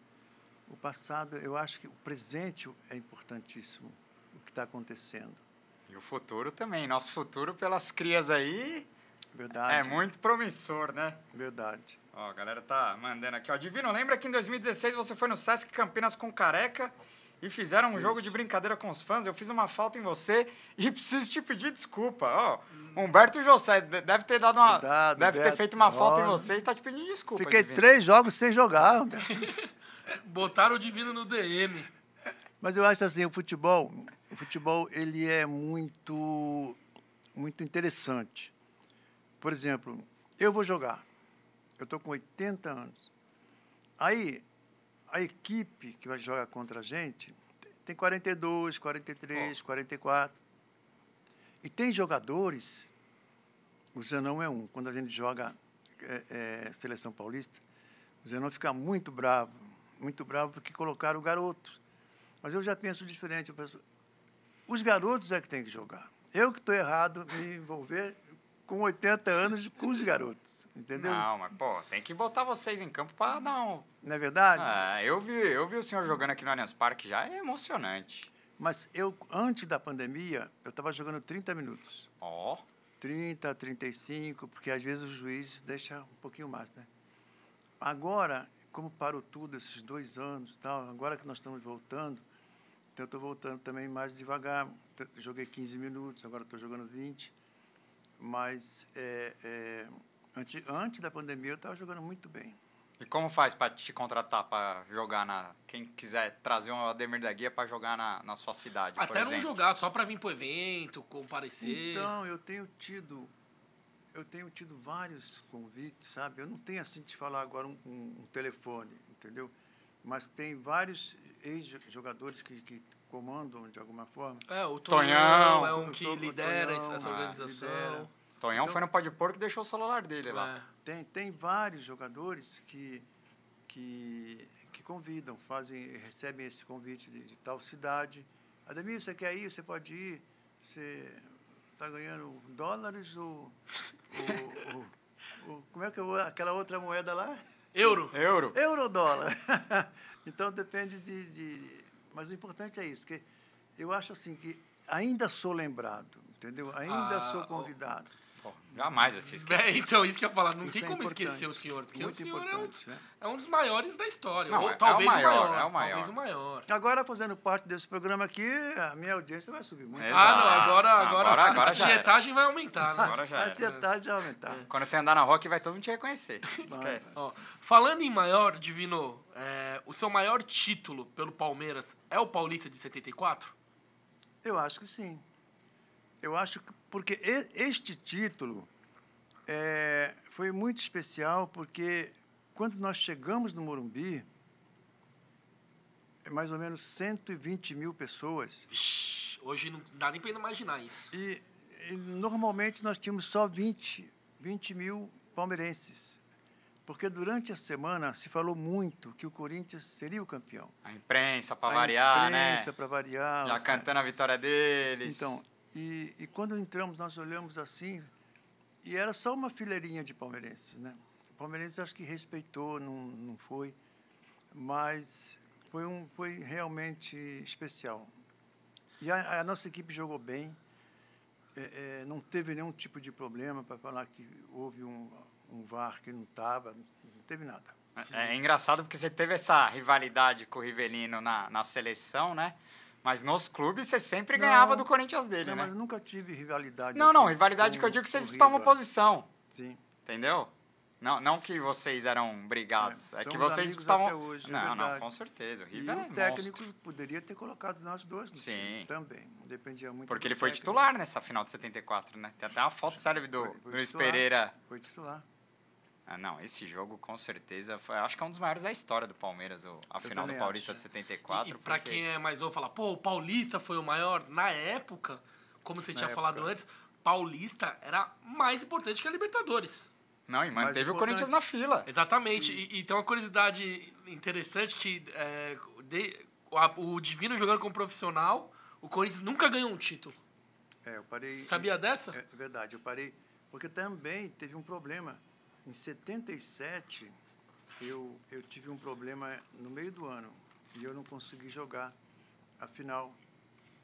O passado, eu acho que o presente é importantíssimo, o que está acontecendo. E o futuro também. Nosso futuro pelas crias aí Verdade. é muito promissor, né? Verdade. Ó, a galera tá mandando aqui, ó. Divino, lembra que em 2016 você foi no Sesc Campinas com Careca e fizeram um jogo de brincadeira com os fãs? Eu fiz uma falta em você e preciso te pedir desculpa. Ó, Humberto José de- deve ter dado uma. Cuidado, deve ter Beto. feito uma falta em você e tá te pedindo desculpa. Fiquei Divino. três jogos sem jogar. Botaram o Divino no DM. Mas eu acho assim, o futebol, o futebol ele é muito muito interessante. Por exemplo, eu vou jogar. Eu estou com 80 anos. Aí a equipe que vai jogar contra a gente tem 42, 43, 44. E tem jogadores, o Zenão é um, quando a gente joga é, é, Seleção Paulista, o Zenão fica muito bravo, muito bravo porque colocaram garotos. Mas eu já penso diferente. Eu penso, os garotos é que tem que jogar. Eu que estou errado me envolver com 80 anos com os garotos, entendeu? Não, mas, pô, tem que botar vocês em campo pra dar um. Não é verdade? Ah, eu vi, eu vi o senhor jogando aqui no Allianz Parque já, é emocionante. Mas eu, antes da pandemia, eu estava jogando 30 minutos. Ó, 30, 35, porque às vezes o juiz deixa um pouquinho mais, né? Agora, como parou tudo esses dois anos e tal, agora que nós estamos voltando, então eu estou voltando também mais devagar. Joguei 15 minutos, agora estou jogando 20. Mas é, é, antes, antes da pandemia eu estava jogando muito bem. E como faz pra te contratar pra jogar na. Quem quiser trazer um Ademir da Guia pra jogar na, na sua cidade? por Até não exemplo? jogar, só pra vir pro evento, comparecer. Então, eu tenho tido eu tenho tido vários convites, sabe? Eu não tenho assim de falar agora um, um- um telefone, entendeu? Mas tem vários ex-jogadores que, que comandam de alguma forma. É, o Tonhão. Tonhão é um O que Tonhão, lidera Tonhão, essa ah, organização. lidera. Tonhão Então- foi no Pode Porco e deixou o celular dele lá. É. Tem, tem vários jogadores que, que, que convidam, fazem, recebem esse convite de, de tal cidade. Ademir, você quer ir? Você pode ir? Você está ganhando dólares ou, ou- ou- ou- como é que é aquela outra moeda lá? Euro. Euro. Eurodólar. então depende de, de- Mas o importante é isso, que eu acho assim que ainda sou lembrado, entendeu? Ainda Ah, sou convidado. Pô, jamais vai se esquecer. É, então, isso que eu ia falar. Não Isso tem é como importante. esquecer o senhor, porque Muito o senhor é um, né? é um dos maiores da história. Não, ou é- é o talvez maior, o maior. é o maior. Talvez o maior. Agora, fazendo parte desse programa aqui, a minha audiência vai subir muito. É. Ah, não, Exato. agora, agora, Agora- agora a dietagem vai aumentar, né? Agora já A era. tietagem vai aumentar. Quando você andar na aqui, vai todo mundo te reconhecer. Esquece. Ó, falando em maior, Divino, é, o seu maior título pelo Palmeiras é o Paulista de 74? Eu acho que sim. Eu acho que. Porque este título é, foi muito especial, porque quando nós chegamos no Morumbi, é mais ou menos 120 mil pessoas. Vixe, hoje não dá nem pra imaginar isso. E, e normalmente nós tínhamos só 20, 20 mil palmeirenses. Porque durante a semana se falou muito que o Corinthians seria o campeão. A imprensa, pra A variar, imprensa, né? para variar. Já cantando a vitória deles. Então, e, e quando entramos, nós olhamos assim, e era só uma fileirinha de palmeirenses, né? O palmeirense acho que respeitou, não, não foi, mas foi, um, foi realmente especial. E a, a nossa equipe jogou bem, é, é, não teve nenhum tipo de problema para falar que houve um, um VAR que não estava, não teve nada. É, é engraçado porque você teve essa rivalidade com o Rivelino na, na seleção, né? Mas nos clubes você sempre Não. ganhava do Corinthians dele, Não, né? mas eu nunca tive rivalidade. Não, não, assim rivalidade com- que eu digo que o disputavam uma posição, Sim. entendeu? Não, não que vocês eram brigados, é, É, que vocês até hoje, é não, não, com certeza, o E River é o técnico monstro, poderia ter colocado nós dois no Sim. time também. Dependia muito porque ele foi técnico. titular nessa final de 74, né? Tem até uma foto célebre do Foi- foi Luiz titular. Pereira. Foi titular. Ah, não, esse jogo com certeza foi, acho que é um dos maiores da história do Palmeiras, o- a final do Paulista acho. de 74. E, e pra porque- quem é mais novo, fala, pô, o Paulista foi o maior. Na época, como você Na tinha época. falado antes, Paulista era mais importante que a Libertadores. Não, e manteve o. Corinthians na fila. Exatamente. E, e tem uma curiosidade interessante que é, de- o, a- o Divino jogando como profissional, o Corinthians nunca ganhou um título. É, eu parei. Sabia dessa? É verdade, eu parei. Porque também teve um problema. Em 77, eu, eu tive um problema no meio do ano. E eu não consegui jogar a final.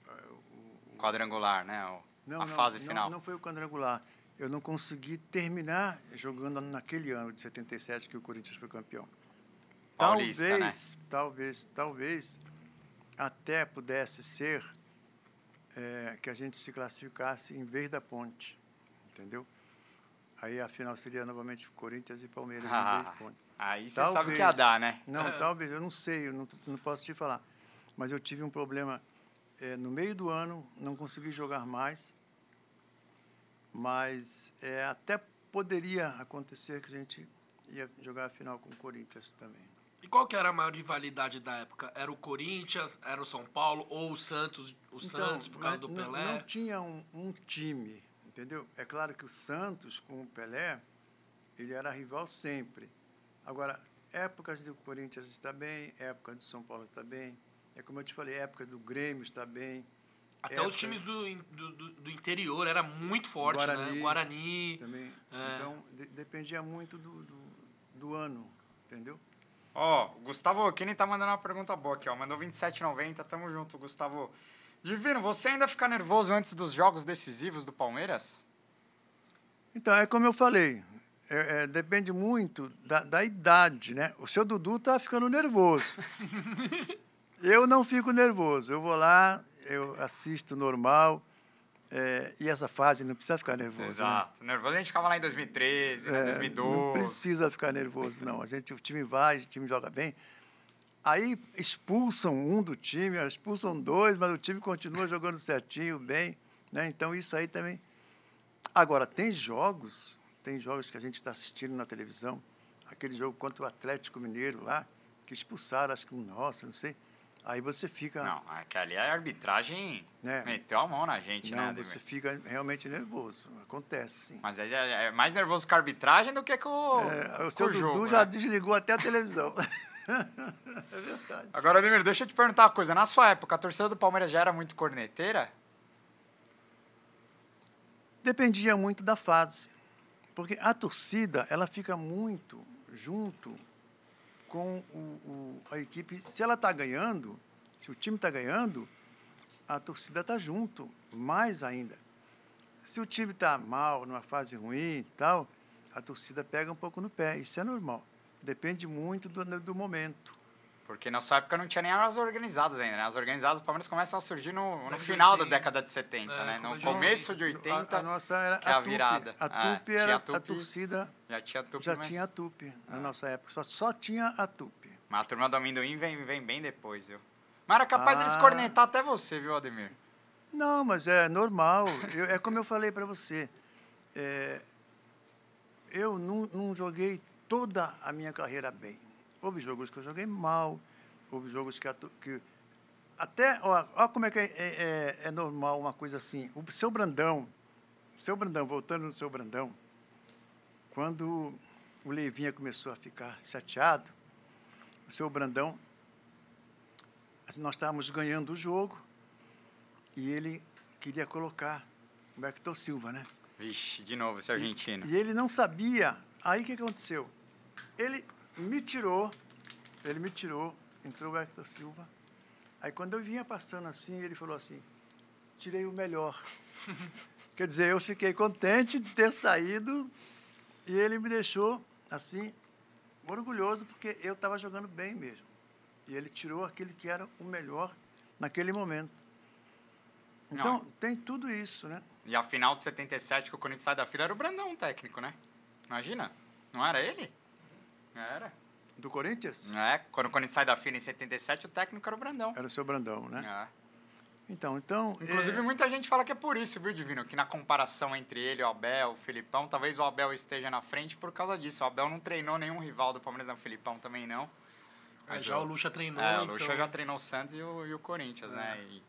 eh, o- o- Quadrangular, né? o- Não, a não, fase não, final. Não foi o quadrangular. Eu não consegui terminar jogando naquele ano de 77 que o Corinthians foi campeão. Paulista, né? talvez, talvez, talvez até pudesse ser é, que a gente se classificasse em vez da Ponte, entendeu? Aí a final seria novamente Corinthians e Palmeiras Ah, aí você sabe o que ia Talvez. dar, né? Não, talvez, eu não sei, eu não, não posso te falar. Mas eu tive um problema é, no meio do ano, não consegui jogar mais, mas é, até poderia acontecer que a gente ia jogar a final com o Corinthians também. E qual que era a maior rivalidade da época? Era o Corinthians, era o São Paulo ou o Santos, o Santos por causa do não- Pelé? Não tinha um, um time, entendeu? É claro que o Santos com o Pelé, ele era rival sempre. Agora, épocas do Corinthians está bem, época do São Paulo está bem. É como eu te falei, época do Grêmio está bem. Até época os times do, do, do- interior era muito forte, né? Guarani. Guarani. Também. É. Então, de- dependia muito do, do, do ano, entendeu? Ó, o Gustavo Kine tá mandando uma pergunta boa aqui, ó. Mandou 27,90. Tamo junto, Gustavo. Divino, você ainda fica nervoso antes dos jogos decisivos do Palmeiras? Então, é como eu falei, é- é, depende muito da, da idade, né? O seu Dudu tá ficando nervoso. eu não fico nervoso. Eu vou lá, eu assisto normal. é, e essa fase não precisa ficar nervoso. né? Exato. Nervoso a gente ficava lá em 2013, né? É, 2012. Não precisa ficar nervoso, não. A gente, o time vai, o time joga bem. Aí expulsam um do time, expulsam dois, mas o time continua jogando certinho, bem. Né? Então, isso aí também. Agora, tem jogos, tem jogos que a gente está assistindo na televisão, aquele jogo contra o Atlético Mineiro lá, que expulsaram, acho que um nosso, não sei. Aí você fica. Não, é que ali a arbitragem Né? meteu a mão na gente, né, não, Ademir? você fica realmente nervoso. Acontece, sim. Mas é, é mais nervoso com a arbitragem do que com, É, o com seu jogo. Dudu já né? desligou até a televisão. é verdade. Agora, Ademir, deixa eu te perguntar uma coisa. Na sua época, a torcida do Palmeiras já era muito corneteira? Dependia muito da fase. Porque a torcida, ela fica muito junto com o, o- a equipe. Se ela está ganhando, se o time está ganhando, a torcida está junto, mais ainda. Se o time está mal, numa fase ruim e tal, a torcida pega um pouco no pé, isso é normal. Depende muito do, do momento. Porque na sua época não tinha nem as organizadas ainda, né? As organizadas do Palmeiras começam a surgir no, no final da década de 70, É, né? No começo de começo de 80, A, a nossa era que é a Tupi. virada. A É, Tupi tinha era a Tupi. a torcida, já tinha tupi, já mas, tinha a Tupi na nossa época. Só, só tinha a Tupi. mas a turma do amendoim vem, vem bem depois, viu? Mas era capaz deles Ah. cornetar até você, viu, Ademir? Não, mas é normal. Eu- é como eu falei para você. É, eu não, não joguei toda a minha carreira bem. Houve jogos que eu joguei mal, houve jogos que... que até, ó, ó como é que é, é- é- é normal uma coisa assim. O seu Brandão, o seu Brandão, voltando no seu Brandão, quando o Leivinha começou a ficar chateado, o seu Brandão, nós estávamos ganhando o jogo, e ele queria colocar o Hector Silva, né? Vixe, de novo, esse argentino. E ele não sabia. Aí o que aconteceu? Ele me tirou, ele me tirou, entrou o Hector Silva. Aí quando eu vinha passando assim, ele falou assim, tirei o melhor. Quer dizer, eu fiquei contente de ter saído e ele me deixou assim, orgulhoso, porque eu estava jogando bem mesmo. E ele tirou aquele que era o melhor naquele momento. Então, Não. tem tudo isso, né? E a final de 77, que o Corinthians sai da fila, era o Brandão o técnico, né? Imagina. Não era ele? Era. Do Corinthians? É, quando o Corinthians sai da fila em 77, o técnico era o Brandão. Era o seu Brandão, né? É. Então, então. Inclusive, é, muita gente fala que é por isso, viu, Divino? Que na comparação entre ele, o Abel, o Filipão, talvez o Abel esteja na frente por causa disso. O Abel não treinou nenhum rival do Palmeiras, não. O Filipão também não. Mas já eu- o Lucha treinou. É, o então... Lucha já treinou o Santos e o, e o Corinthians, né? E-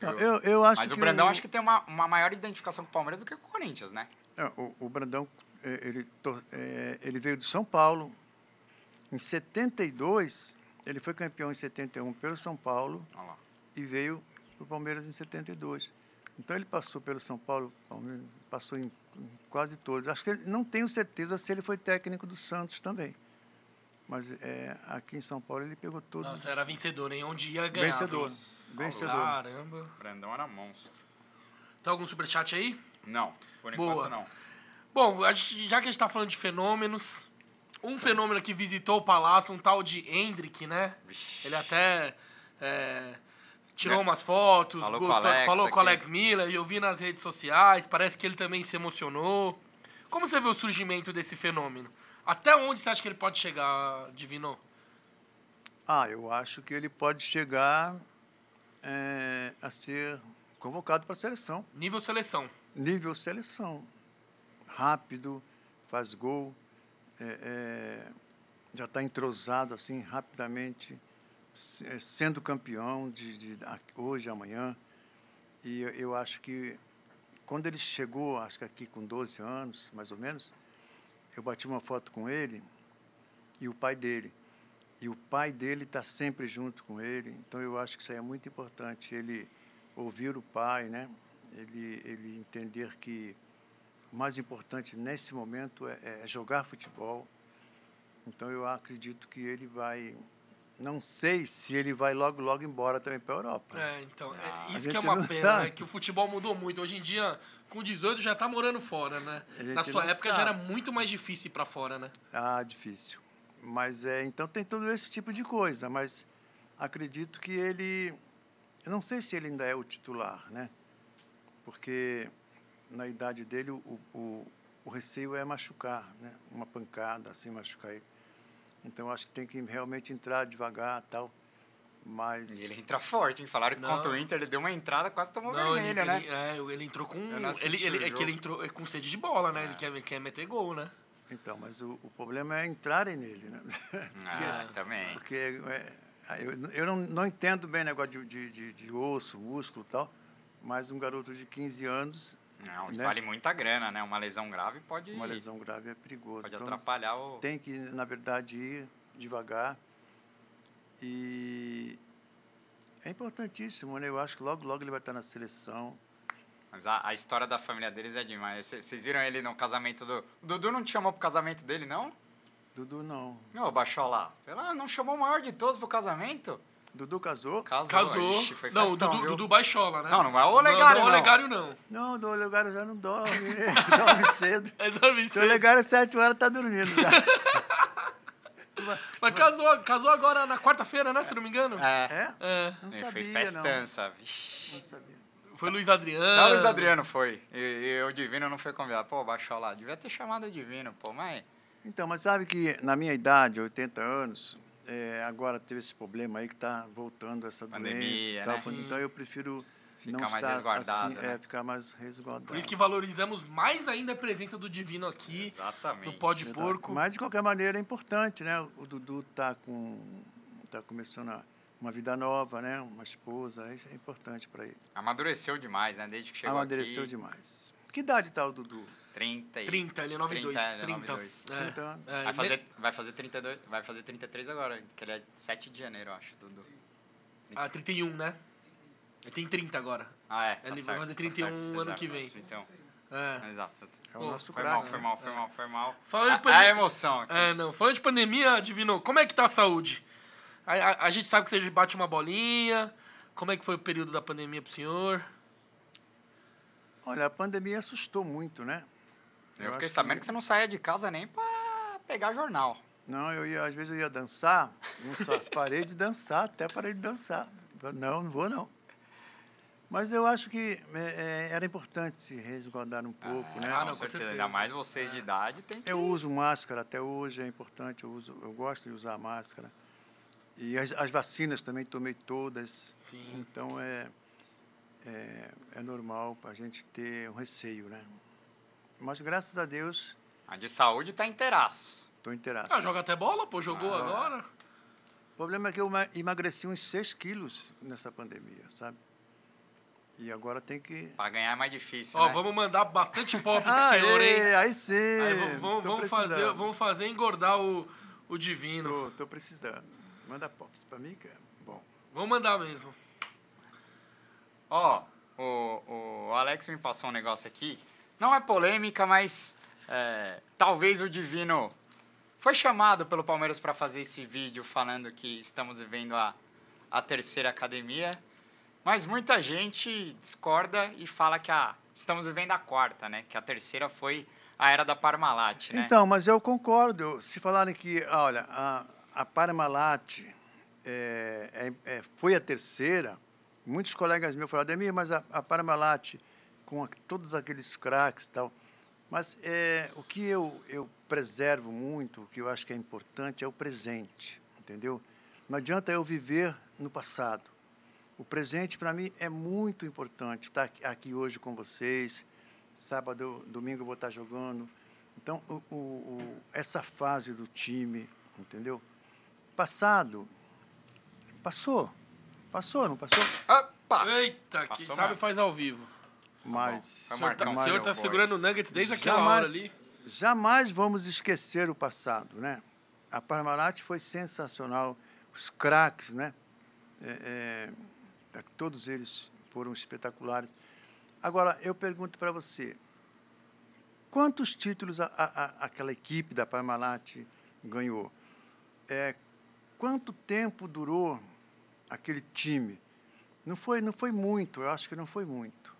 não, eu, eu acho Mas o Brandão acho que tem uma, uma maior identificação com o Palmeiras do que com o Corinthians, né? É, o, o Brandão, é, ele, to- é, ele veio de São Paulo. Em 72, ele foi campeão em 71 pelo São Paulo lá. e veio para o Palmeiras em 72. Então ele passou pelo São Paulo, passou em, quase todos. Acho que ele, não tenho certeza se ele foi técnico do Santos também. Mas é, aqui em São Paulo ele pegou todos. Nossa, era vencedor, hein? Onde ia ganhar. vencedor. Vencedor. Caramba. O Brandão era monstro. Tem algum superchat aí? Não, por Boa. enquanto não. Bom, gente- já que a gente tá falando de fenômenos, um fenômeno que visitou o Palácio, um tal de Hendrick, né? Ele até é, tirou Né? umas fotos, Falou com o gostou- Alex falou com o. Alex Miller, e eu vi nas redes sociais, parece que ele também se emocionou. Como você vê o surgimento desse fenômeno? Até onde você acha que ele pode chegar, Divino? Ah, eu acho que ele pode chegar é, a ser convocado para a seleção. Nível seleção. Nível seleção. Rápido, faz gol, é, é, já está entrosado assim rapidamente, é, sendo campeão de, de a- hoje, amanhã. E eu, eu acho que quando ele chegou, acho que aqui com 12 anos, mais ou menos, eu bati uma foto com ele e o pai dele. E o pai dele está sempre junto com ele, então eu acho que isso aí é muito importante. Ele ouvir o pai, né? ele, ele entender que o mais importante nesse momento é, é jogar futebol. Então eu acredito que ele vai. Não sei se ele vai logo, logo embora também para a Europa. É, então, é Ah, isso que é uma pena, sabe. né? Que o futebol mudou muito. Hoje em dia, com 18 já tá morando fora, né? Na sua época já sabe. era muito mais difícil ir pra fora, né? Ah, difícil. Mas é, então tem todo esse tipo de coisa, mas acredito que ele. Eu não sei se ele ainda é o titular, né? Porque na idade dele o, o, o receio é machucar, né? Uma pancada, assim, machucar ele. Então acho que tem que realmente entrar devagar tal. Mas. E ele entra forte, hein? Falaram que Não. contra o Inter ele deu uma entrada, quase tomou Não, ele, vermelha, né? ele, é, ele entrou com. Ele, ele, o é que ele entrou com sede de bola, né? É. Ele, quer, ele quer meter gol, né? Então, mas o, o problema é entrarem nele, né? Ah, também. Porque é, eu, eu não, não entendo bem negócio de, de, de, de osso, músculo e tal, mas um garoto de 15 anos, Não, né? vale muita grana, né? Uma lesão grave pode, uma lesão grave é perigoso. pode Então, atrapalhar o. tem que, na verdade, ir devagar. E é importantíssimo, né? Eu acho que logo, logo ele vai estar na seleção. Mas a, a história da família deles é demais. Cê- Vocês viram ele no casamento do. O Dudu não te chamou pro casamento dele, não? Dudu não. Ô, baixou lá. Ela não chamou o maior de todos pro casamento? Dudu casou? Casou. Casou. Ixi, foi não, o festão, Dudu, viu? Dudu Baixola, né? Não, não é o Olegário, Não, não, não. o Olegário não. Não, do Olegário já não dorme. dorme cedo. É dorme Se o cedo. Olegário às 7 horas tá dormindo já. Mas casou, casou agora na quarta-feira, né? Se não me engano. É. É? É. Não foi sabia, não. festança. Vixe. Não sabia. Foi Luiz Adriano. Não, o Luiz Adriano foi. E, e o Divino não foi convidado. Pô, baixou lá. Devia ter chamado o Divino, pô, mas. Então, mas sabe que na minha idade, 80 anos, é, agora teve esse problema aí que está voltando essa Pandemia, doença. e tal, né? Então eu prefiro Ficar não mais estar resguardado, assim, né? é, ficar mais resguardado. Por isso que valorizamos mais ainda a presença do Divino aqui Exatamente. no Pó de Verdade. Porco. Mas de qualquer maneira é importante, né? O Dudu tá com tá começando a- uma vida nova, né? Uma esposa, isso é importante para ele. Amadureceu demais, né? Desde que chegou Amadureceu aqui. demais. Que idade tá o Dudu? 30 e... 30, ele é 92. 30, ele é 30. 92. É. 30 anos. É, Vai fazer, vai fazer 32, vai fazer 33 agora, que ele é 7 de janeiro, eu acho, Dudu. Ah, 31, né? Ele tem 30 agora. Ah, é. tá Ele vai certo, fazer tá 31 certo, ano exato, que vem. 31. É. Exato. É o Pô, nosso Foi craque. mal, foi né? mal, foi mal, foi mal. Falando A, emoção aqui. É, não. Falando de pandemia, Divino, como é que tá a saúde? A, a- a gente sabe que você bate uma bolinha. Como é que foi o período da pandemia pro senhor? Olha, a pandemia assustou muito, né? Eu, Eu fiquei sabendo que- que você não saía de casa nem pra pegar jornal. Não, eu ia, às vezes eu ia dançar, não só, parei de dançar, até parei de dançar. Não, não vou não. Mas eu acho que é, é, era importante se resguardar um pouco, né? Ah, não, com com certeza. certeza. Ainda mais vocês de idade tem que... Eu uso máscara até hoje, é importante, eu, uso, eu gosto de usar máscara. E as, as vacinas também tomei todas. Sim. Então é, é, é normal para a gente ter um receio, né? Mas graças a Deus A de saúde tá inteiraço. estou inteiraço. Ah, joga até bola, pô. Jogou Ah. agora. O problema é que eu ma- emagreci uns 6 quilos nessa pandemia, sabe? E agora tem que. Pra ganhar é mais difícil, Ó, né? vamos mandar bastante pop pro Ah, senhor, hein? é, aí sim! Aí vamos, vamos, tô fazer, vamos fazer engordar o, o divino. Tô, tô precisando. Manda pops para mim, que é bom. Vamos mandar mesmo. Ó, o, o Alex me passou um negócio aqui. Não é polêmica, mas é, talvez o Divino foi chamado pelo Palmeiras para fazer esse vídeo falando que estamos vivendo a, a terceira academia. Mas muita gente discorda e fala que a, estamos vivendo a quarta, né? Que a terceira foi a era da Parmalat, né? Então, mas eu concordo. Se falarem que, ah, olha, a, a Parmalat é, é- é- foi a terceira, muitos colegas meus falaram, Ademir, mas a, a Parmalat, com a- todos aqueles craques e tal. Mas é, o que eu, eu preservo muito, o que eu acho que é importante, é o presente, entendeu? Não adianta eu viver no passado. O presente, para mim, é muito importante estar aqui- aqui hoje com vocês. Sábado, domingo eu vou estar jogando. Então, o, o- o- essa fase do time, entendeu? Passado, passou. Passou, não passou? Opa! Eita, quem sabe mesmo. faz ao vivo. Mas Foi O senhor tá, o senhor mas tá segurando o Nuggets desde aquela Jamais. hora ali. jamais vamos esquecer o passado, né? A Parmalat foi sensacional. Os craques, né? É, é, todos eles foram espetaculares. Agora, eu pergunto para você, quantos títulos a, a- a- aquela equipe da Parmalat ganhou? É, quanto tempo durou aquele time? Não foi, não foi muito, eu acho que não foi muito.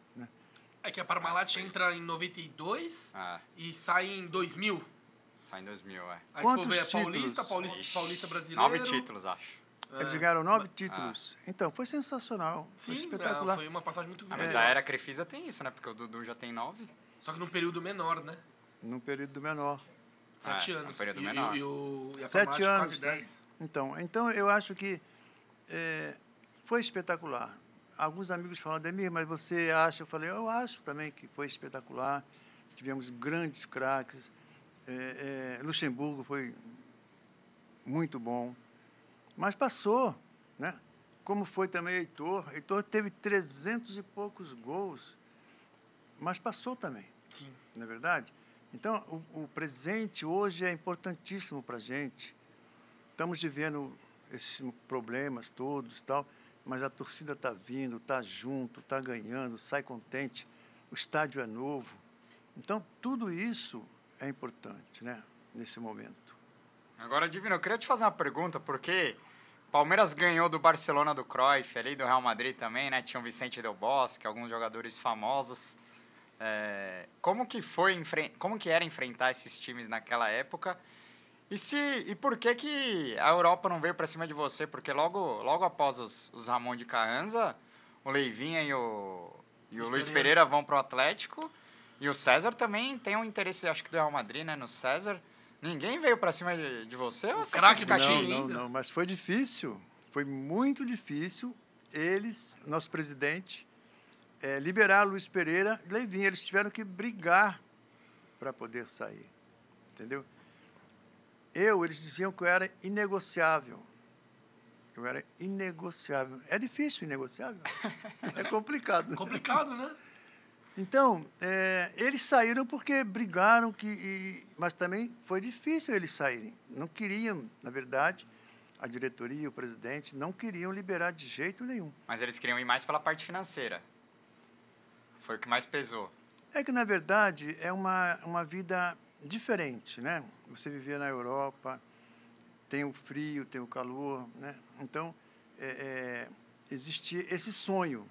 É que a Parmalat entra em 92 Ah, e sai em 2000. sai em 2000, é. Aí Quantos ver, é Paulista, títulos? Paulista, Ixi, Paulista brasileiro. Nove títulos, acho. É. Eles ganharam nove títulos. Então, foi sensacional. Sim, foi espetacular. é, foi uma passagem muito Ah, viva. mas a era Crefisa tem isso, né? Porque o Dudu já tem nove. Só que num período menor, né? Num período menor. Sete É, anos. um período E- menor. E, o, e a Sete anos, quase né? 10. Então, então eu acho que é, foi espetacular. Alguns amigos falam, Demir, mas você acha? Eu falei, eu acho também que foi espetacular. Tivemos grandes craques. É, é, Luxemburgo foi muito bom. Mas passou, né? Como foi também Heitor. Heitor teve 300 e poucos gols, mas passou também. Sim. não é verdade? Então, o, o presente hoje é importantíssimo para a gente. Estamos vivendo esses problemas todos, tal, mas a torcida está vindo, está junto, está ganhando, sai contente, o estádio é novo. Então, tudo isso é importante, né, nesse momento. Agora, Divino, eu queria te fazer uma pergunta, porque Palmeiras ganhou do Barcelona do Cruyff, ali do Real Madrid também, né? Tinha o Vicente Del Bosque, alguns jogadores famosos. É, como que foi, como que era enfrentar esses times naquela época? E se e por que que a Europa não veio para cima de você? Porque logo logo após os, os Ramon de Carranza, o Leivinha e o e o Luiz Pereira, Pereira vão pro Atlético e o César também tem um interesse, acho que do Real Madrid, né, no César. Ninguém veio para cima de, de você ou você craque não, não, não, mas foi difícil. Foi muito difícil eles, nosso presidente, é, liberar Luiz Pereira e Leivinha. Eles tiveram que brigar para poder sair. Entendeu? Eu, eles diziam que eu era inegociável. Eu era inegociável. É difícil inegociável. É complicado. complicado, né? Então, é, eles saíram porque brigaram, que, e, mas também foi difícil eles saírem. Não queriam, na verdade, a diretoria, o presidente, não queriam liberar de jeito nenhum. Mas eles queriam ir mais pela parte financeira. Foi o que mais pesou. É que, na verdade, é uma, uma vida diferente, né? Você vivia na Europa, tem o frio, tem o calor, né? Então, é, é, existia esse sonho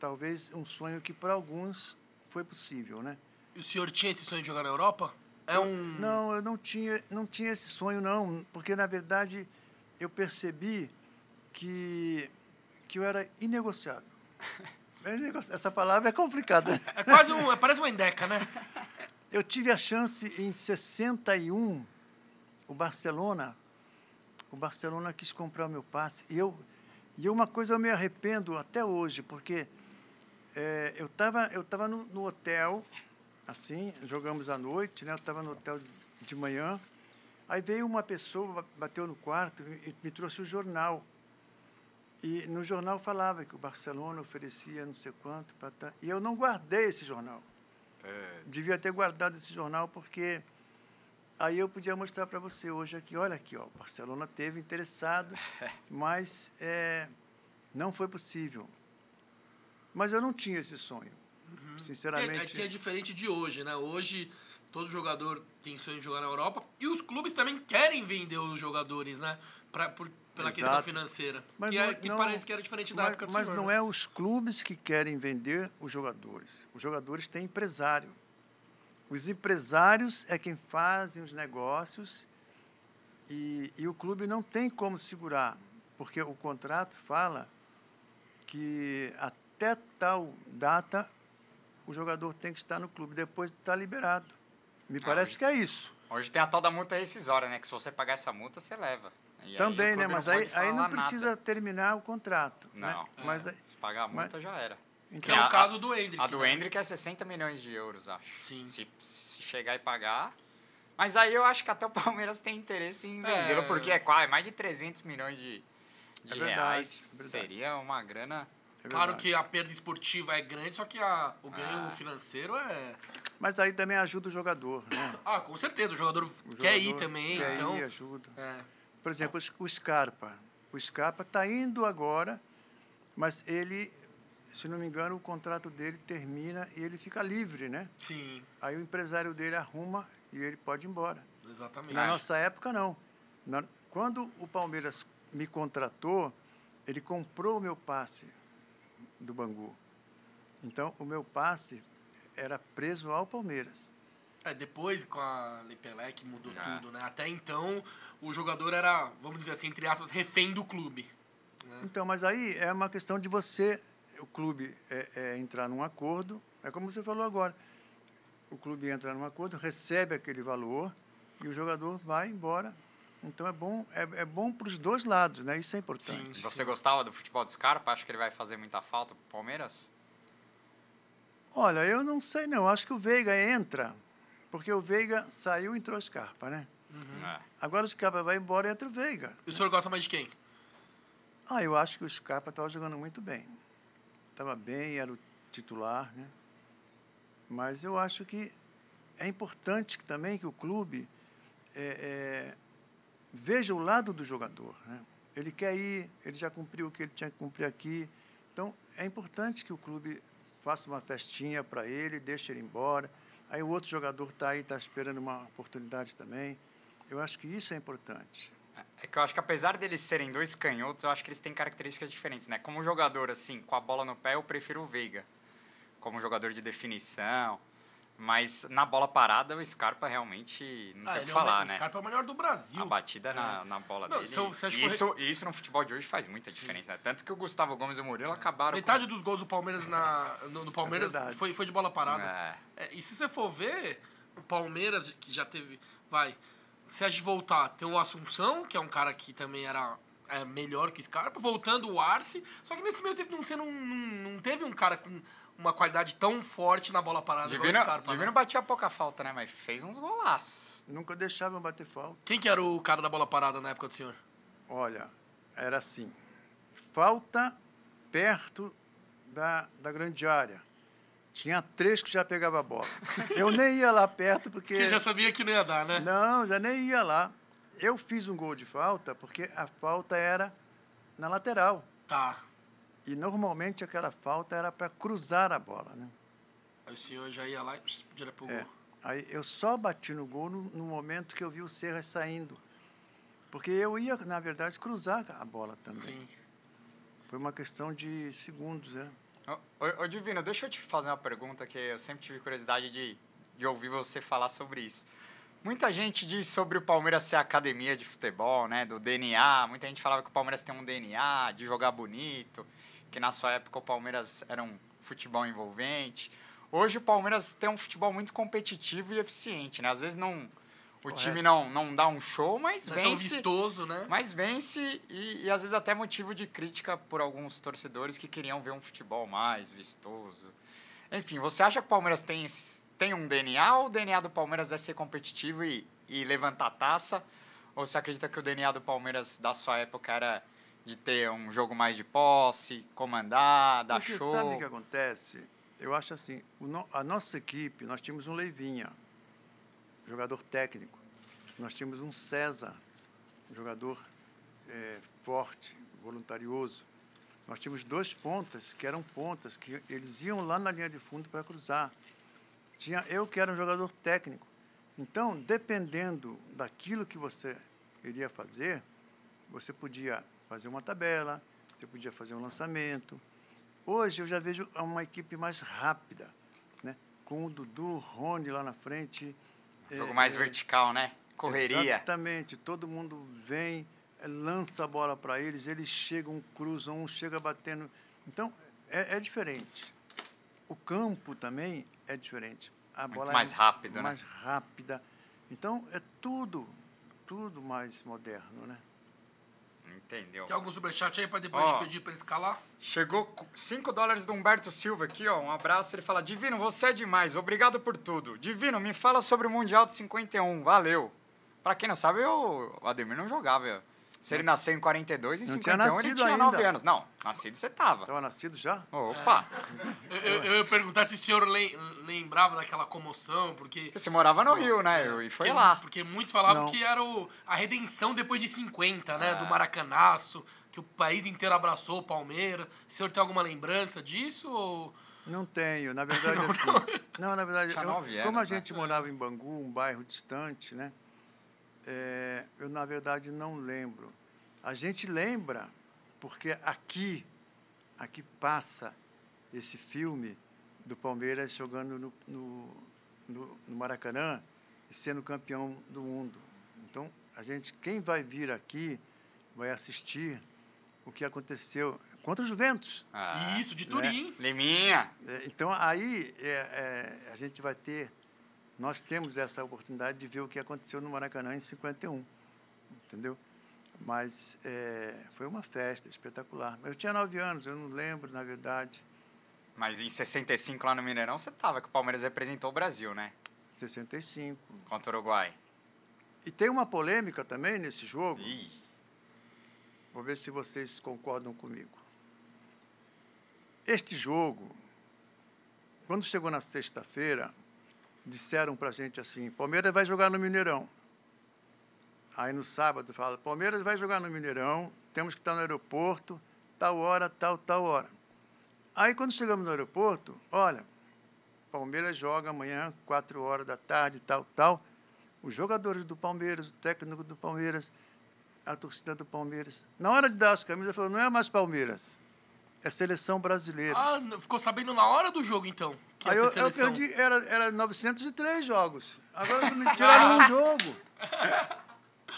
talvez um sonho que para alguns foi possível, né? E o senhor tinha esse sonho de jogar na Europa? É um... Não, eu não tinha, não tinha esse sonho não, porque na verdade eu percebi que que eu era inegociável. Essa palavra é complicada. É quase um, é, parece uma endeca, né? Eu tive a chance em 61, o Barcelona, o Barcelona quis comprar o meu passe e eu e uma coisa eu me arrependo até hoje, porque é, eu estava eu tava no, no, hotel, assim, jogamos à noite, né? Eu estava no hotel de manhã. Aí veio uma pessoa, bateu no quarto e me trouxe o jornal. E no jornal falava que o Barcelona oferecia não sei quanto. Pra, e eu não guardei esse jornal. É. Devia ter guardado esse jornal porque aí eu podia mostrar para você hoje aqui, olha aqui, ó, o Barcelona teve interessado, mas é, não foi possível. Mas eu não tinha esse sonho. Uhum. Sinceramente. É, é, que é diferente de hoje, né? Hoje todo jogador tem sonho de jogar na Europa e os clubes também querem vender os jogadores, né? Pra, por, pela Exato. questão financeira. Mas que, é, que não, parece que era diferente da mas, época do Mas senhor, não né? é os clubes que querem vender os jogadores. Os jogadores têm empresário. Os empresários é quem fazem os negócios e, e o clube não tem como segurar, porque o contrato fala que até tal data o jogador tem que estar no clube, depois está liberado. Me ah, parece que é isso. Hoje tem a tal da multa rescisória, né? Que se você pagar essa multa, você leva. E Também, né? Mas aí, aí não precisa nada. terminar o contrato. Né? Não, né? mas, é. se pagar a multa mas, já era. Então, que é o caso do Hendrick. A do né? Hendrick é 60 milhões de euros, acho. Sim. Se, se chegar e pagar... Mas aí eu acho que até o Palmeiras tem interesse em vendê-lo, é... porque é quase mais de 300 milhões de, de é verdade, reais. É Seria uma grana é claro que a perda esportiva é grande, só que a, o ganho ah. financeiro é. Mas aí também ajuda o jogador, né? Ah, com certeza. O jogador, o quer ir também. Quer então... ir, ajuda. É. Por exemplo, o Scarpa. O Scarpa está indo agora, mas ele, se não me engano, o contrato dele termina e ele fica livre, né? Sim. Aí o empresário dele arruma e ele pode ir embora. Exatamente. Na nossa época, não. Na, quando o Palmeiras me contratou, ele comprou o meu passe do Bangu. Então, o meu passe era preso ao Palmeiras. É, depois com a Lepelec mudou Já. tudo, né? Até então, o jogador era, vamos dizer assim, entre aspas, refém do clube. Né? Então, mas aí é uma questão de você, o clube é, é entrar num acordo, é como você falou agora, o clube entra num acordo, recebe aquele valor e o jogador vai embora então é bom, é, é bom para os dois lados, né? Isso é importante. Sim. Você gostava do futebol do Scarpa? Acha que ele vai fazer muita falta para o Palmeiras? Olha, eu não sei não. Acho que o Veiga entra, porque o Veiga saiu e entrou o Scarpa, né? Uhum. É. Agora o Scarpa vai embora e entra o Veiga. E o senhor gosta mais de quem? Ah, eu acho que o Scarpa estava jogando muito bem. Estava bem, era o titular, né? Mas eu acho que é importante também que o clube é, é, veja o lado do jogador. Né? Ele quer ir, ele já cumpriu o que ele tinha que cumprir aqui. Então, é importante que o clube faça uma festinha para ele, deixe ele embora. Aí o outro jogador está aí, está esperando uma oportunidade também. Eu acho que isso é importante. É que eu acho que apesar deles serem dois canhotos, eu acho que eles têm características diferentes, né? Como jogador, assim, com a bola no pé, eu prefiro o Veiga. Como jogador de definição. Mas na bola parada, o Scarpa realmente não Ah, tem o que é o falar, o né? Scarpa é o melhor do Brasil. A batida É. na, na bola Não, dele. se eu- se que isso, isso no futebol de hoje faz muita diferença, né? Tanto que o Gustavo Gomes e o Murilo acabaram Metade dos gols do Palmeiras na, no, no Palmeiras verdade. foi, foi de bola com... parada. É. É, e se você for ver, o Palmeiras, que já teve. Vai. Se a gente voltar, tem o Assunção, que é um cara que também era é, melhor que o Scarpa, voltando o Arce. Só que nesse meio tempo não, você não, não, não teve um cara com uma qualidade tão forte na bola parada Divino. Divino né? batia pouca falta, né? Mas fez uns golaços. Nunca deixavam bater falta. Quem que era o cara da bola parada na época do senhor? Olha, era assim. Falta perto da, da grande área. Tinha três que já pegava a bola. Eu nem ia lá perto porque. Que já sabia que não ia dar, né? Não, já nem ia lá. Eu fiz um gol de falta porque a falta era na lateral. Tá. E normalmente aquela falta era para cruzar a bola, né? Aí o senhor já ia lá e direto pro É. gol. Aí eu só bati no gol no, no momento que eu vi o Serra saindo. Porque eu ia, na verdade, cruzar a bola também. Sim. Foi uma questão de segundos, né? Ô, ô, ô, Divino, deixa eu te fazer uma pergunta que eu sempre tive curiosidade de, de ouvir você falar sobre isso. Muita gente diz sobre o Palmeiras ser academia de futebol, né? Do DNA. Muita gente falava que o Palmeiras tem um DNA de jogar bonito, que na sua época o Palmeiras era um futebol envolvente. Hoje o Palmeiras tem um futebol muito competitivo e eficiente, né? Às vezes não, o Correto. time não, não dá um show, mas Não é tão vence. vistoso, né? Mas vence e, e às vezes até motivo de crítica por alguns torcedores que queriam ver um futebol mais vistoso. Enfim, você acha que o Palmeiras tem, tem um DNA ou o DNA do Palmeiras é ser competitivo e, e levantar a taça? Ou você acredita que o DNA do Palmeiras da sua época era de ter um jogo mais de posse, comandar, dar Porque show? sabe o que acontece? Eu acho assim, no- a nossa equipe, nós tínhamos um Leivinha, jogador técnico. Nós tínhamos um César, um jogador eh, forte, voluntarioso. Nós tínhamos dois pontas, que eram pontas, que eles iam lá na linha de fundo para cruzar. Tinha eu que era um jogador técnico. Então, dependendo daquilo que você iria fazer, você podia fazer uma tabela, você podia fazer um lançamento. Hoje eu já vejo uma equipe mais rápida, né? com o Dudu, Rony lá na frente. Jogo é, mais é, vertical, né? Correria. Exatamente, todo mundo vem, eh, lança a bola para eles, eles chegam, cruzam, um chega batendo. Então, é, é diferente. O campo também é diferente. A Muito bola mais é rápido, né? mais rápida. Então, é tudo, tudo mais moderno, né? Entendeu? Tem algum superchat aí pra depois Ó. pedir pra ele escalar? Chegou 5 dólares do Humberto Silva aqui, ó. Um abraço. Ele fala: Divino, você é demais. Obrigado por tudo. Divino, me fala sobre o Mundial de 51. Valeu. Pra quem não sabe, eu, o Ademir não jogava. Se ele nasceu em 42, em Não tinha 51 ele nascido tinha ainda. 9 anos. Não, nascido você tava. Estava nascido já? Opa! Eu, eu, eu ia perguntar se o senhor lem- lembrava daquela comoção, porque. Você morava no Rio, né? Eu- E foi porque, lá. Porque muitos falavam Não. que era o, a redenção depois de 50, né? Ah. Do Maracanaço, que o país inteiro abraçou o Palmeiras. O senhor tem alguma lembrança disso? Ou... Não tenho, na verdade assim. Não, na verdade, Tinha eu- como a né? gente morava em Bangu, um bairro distante, né? É, eu na verdade não lembro. A gente lembra porque aqui, aqui passa esse filme do Palmeiras jogando no, no, no, no Maracanã e sendo campeão do mundo. Então, a gente, quem vai vir aqui vai assistir o que aconteceu contra o Juventus. Ah, Isso, de Turim. Liminha. É, Então, aí é, é, a gente vai ter, nós temos essa oportunidade de ver o que aconteceu no Maracanã em 51, entendeu? Mas é, foi uma festa espetacular. Eu tinha nove anos, eu não lembro, na verdade, Mas em 65 lá no Mineirão você tava, que o Palmeiras representou o Brasil, né? 65. Contra o Uruguai. E tem uma polêmica também nesse jogo, Ih, vou ver se vocês concordam comigo. Este jogo, quando chegou na sexta-feira, disseram para a gente assim: Palmeiras vai jogar no Mineirão. Aí no sábado fala: Palmeiras vai jogar no Mineirão, temos que estar no aeroporto, tal hora, tal, tal hora. Aí quando chegamos no aeroporto, olha, Palmeiras joga amanhã, quatro horas da tarde, tal, tal. Os jogadores do Palmeiras, o técnico do Palmeiras, a torcida do Palmeiras, na hora de dar as camisas, falou: não é mais Palmeiras, é seleção brasileira. Ah, ficou sabendo na hora do jogo, então. Que ia Aí ser eu, eu perdi, era, era 903 jogos. Agora me tiraram um jogo.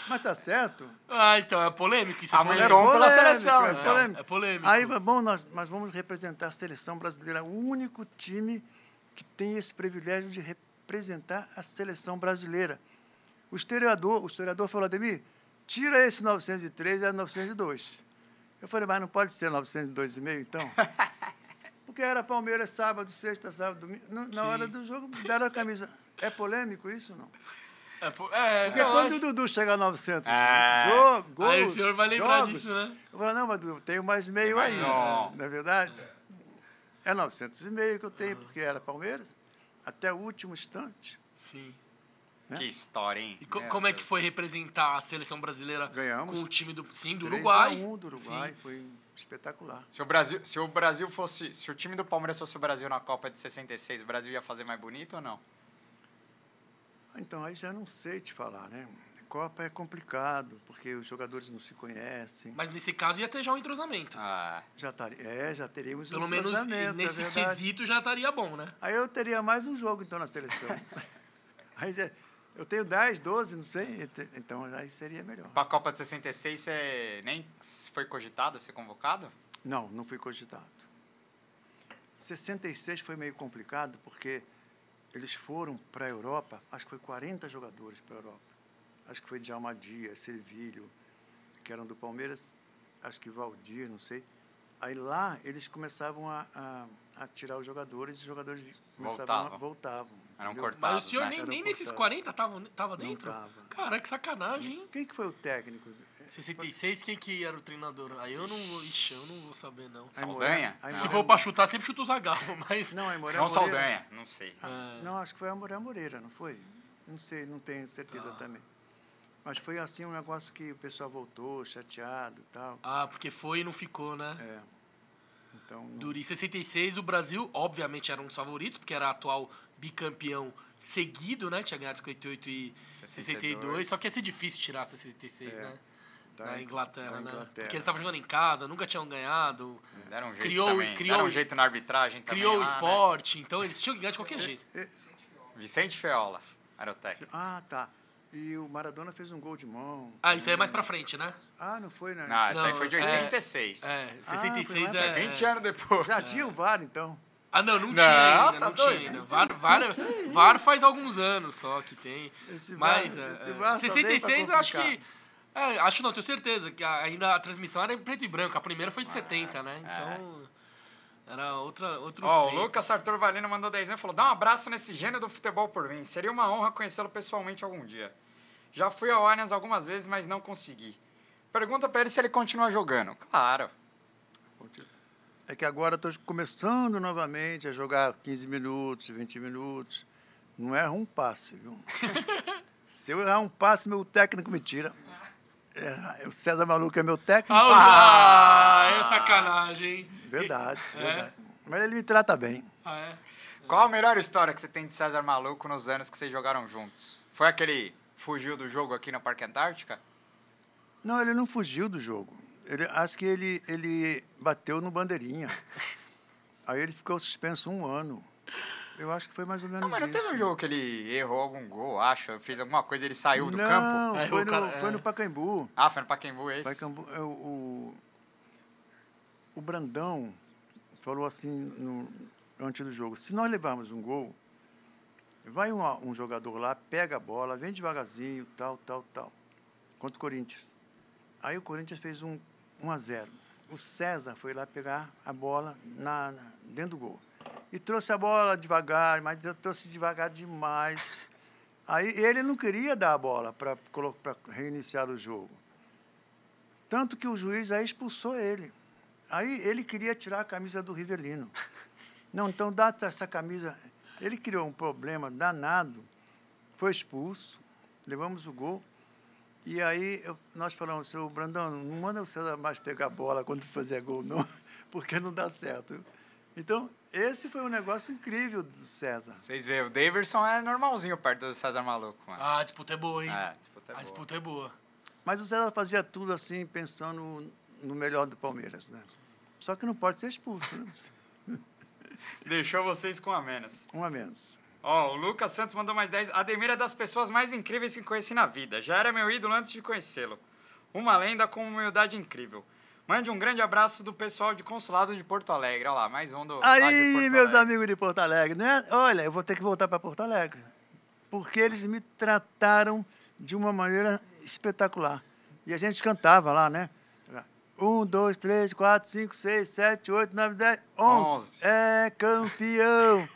Mas tá certo. Ah, então é polêmico isso. É Aumentou polêmico. pela polêmico, seleção, É polêmico. É polêmico. Aí, bom, nós, nós vamos representar a seleção brasileira, o único time que tem esse privilégio de representar a seleção brasileira. O historiador, o historiador falou, Ademir, tira esse 903 e é 902. Eu falei, mas não pode ser 902,5 então? Porque era Palmeiras sábado, sexta, sábado, domingo. Na Sim. hora do jogo, deram a camisa. É polêmico isso ou não? É, po- é, Porque não, quando acho- o Dudu chega a 900 É. jo- gols, Aí o senhor vai lembrar jogos, disso, né? Eu falo, não, mas Dudu, tenho mais meio aí, um. não é verdade? É 900 e meio que eu tenho, porque era Palmeiras, até o último instante. Sim. Né? Que história, hein? E co- Meu como é que foi representar a seleção brasileira Ganhamos. com o time do, sim, do 3 Uruguai? a 1 do Uruguai, Sim. foi espetacular. Se o, Brasil, se o Brasil fosse. Se o time do Palmeiras fosse o Brasil na Copa de 66, o Brasil ia fazer mais bonito ou não? Então, aí já não sei te falar, né? Copa é complicado, porque os jogadores não se conhecem. Mas nesse caso ia ter já um entrosamento. Ah, Já, tar- é, já teríamos Pelo um menos entrosamento, é nesse verdade. quesito já estaria bom, né? Aí eu teria mais um jogo, então, na seleção. aí já, eu tenho 10, 12, não sei, ent- então aí seria melhor. pra Copa de 66, você nem foi cogitado a ser convocado? Não, não fui cogitado. 66 foi meio complicado, porque eles foram para a Europa, acho que foi 40 jogadores para a Europa. Acho que foi Djalma Dias, Servilho, que eram do Palmeiras, acho que Valdir, não sei. Aí lá eles começavam a, a, a tirar os jogadores e os jogadores começavam Voltavam. a, voltavam. Eram cortados. Mas o senhor né? nem, nem nesses cortado. 40 tava, tava Não dentro? tava. Cara, que sacanagem, hein? Quem que foi o técnico? 66, quem que era o treinador? Aí eu não vou. Ixi, eu não vou saber, não. Saldanha? Se for pra chutar, sempre chuta o Zagallo, mas. Não, é Moreira Não. Saldanha, não sei. Ah, É. Não, acho que foi a Moreira Moreira, não foi? Não sei, não tenho certeza Tá. também. Mas foi assim um negócio que o pessoal voltou, chateado e tal. Ah, porque foi e não ficou, né? É. Então, não- Duri 66, o Brasil, obviamente, era um dos favoritos, porque era atual bicampeão seguido, né? Tinha ganhado 58 e 62. 62. Só que ia ser difícil tirar 66, É, né? da- Na Inglaterra, da né? Inglaterra. Porque eles estavam jogando em casa, nunca tinham ganhado, Deram um jeito Criou- também. criou- Deram um jeito na arbitragem também. criou o né? esporte, então eles tinham que ganhar de qualquer jeito. Vicente Feola era o técnico. Ah, tá. E o Maradona fez um gol de mão. Ah, isso aí é mais pra frente, né? Ah, não foi, né? Não, essa aí Não, foi de é- 86. É, 66 foi é. mais É 20 anos depois. Já tinha o VAR, então. Ah, não, não Não, tinha ainda, tá não tinha doido. ainda. VAR, VAR, VAR faz alguns anos só que tem. Esse Mas, VAR- é, esse é, VAR só veio 66 pra eu acho que. complicar. É, acho não, tenho certeza, que a- ainda a transmissão era em preto e branco. A primeira foi de Ah, 70, é. né? Então. Era outra, outros Ó, o tempos. Lucas Sartor Valino mandou 10 anos e falou: dá um abraço nesse gênio do futebol por mim. Seria uma honra conhecê-lo pessoalmente algum dia. Já fui ao Allianz algumas vezes, mas não consegui. Pergunta pra ele se ele continua jogando. Claro. É que agora estou começando novamente a jogar 15 minutos, 20 minutos. Não erra um passe, viu? Se eu errar um passe, meu técnico me tira. É, o César Maluco é meu técnico. Ah, é sacanagem, hein? Verdade, É? verdade. Mas ele me trata bem. Ah, é? Qual a melhor história que você tem de César Maluco nos anos que vocês jogaram juntos? Foi aquele fugiu do jogo aqui na Parque Antártica? Não, ele não fugiu do jogo. Ele, acho que ele, ele bateu no bandeirinha. Aí ele ficou suspenso um ano. Eu acho que foi mais ou menos Não, mas não isso. teve um jogo que ele errou algum gol, acho, fez alguma coisa ele saiu do não, campo? É, foi, o no, cara- foi é. no Pacaembu. Ah, foi no Pacaembu esse? Pacaembu é, o, o, o Brandão falou assim no, antes do jogo: se nós levarmos um gol, vai um, um jogador lá, pega a bola, vem devagarzinho, tal, tal, tal. Contra o Corinthians. Aí o Corinthians fez um 1 a 0. O César foi lá pegar a bola na, na- dentro do gol. E trouxe a bola devagar, mas trouxe devagar demais. Aí ele não queria dar a bola para reiniciar o jogo. Tanto que o juiz aí expulsou ele. Aí ele queria tirar a camisa do Rivelino. Não, então dá essa camisa. Ele criou um problema danado, foi expulso, levamos o gol. E aí eu- nós falamos, seu Brandão, não manda o César mais pegar a bola quando fazer gol, não, porque não dá certo. Então, esse foi um negócio incrível do César. Vocês veem, o Daverson é normalzinho perto do César Maluco, mano. Ah, a disputa é boa, hein? É, disputa é a boa. disputa é boa. Mas o César fazia tudo assim, pensando no melhor do Palmeiras, né? Só que não pode ser expulso, né? Deixou vocês com a menos. Um a menos. Ó, o Lucas Santos mandou mais 10. Ademir é das pessoas mais incríveis que conheci na vida. Já era meu ídolo antes de conhecê-lo. Uma lenda com uma humildade incrível. Mande um grande abraço do pessoal de Consulado de Porto Alegre. Olha lá, mais um do. Aí, meus amigos de Porto Alegre, né? Olha, eu vou ter que voltar para Porto Alegre. Porque eles me trataram de uma maneira espetacular. E a gente cantava lá, né? Um, dois, três, quatro, cinco, seis, sete, oito, nove, dez, onze. Onze. É campeão.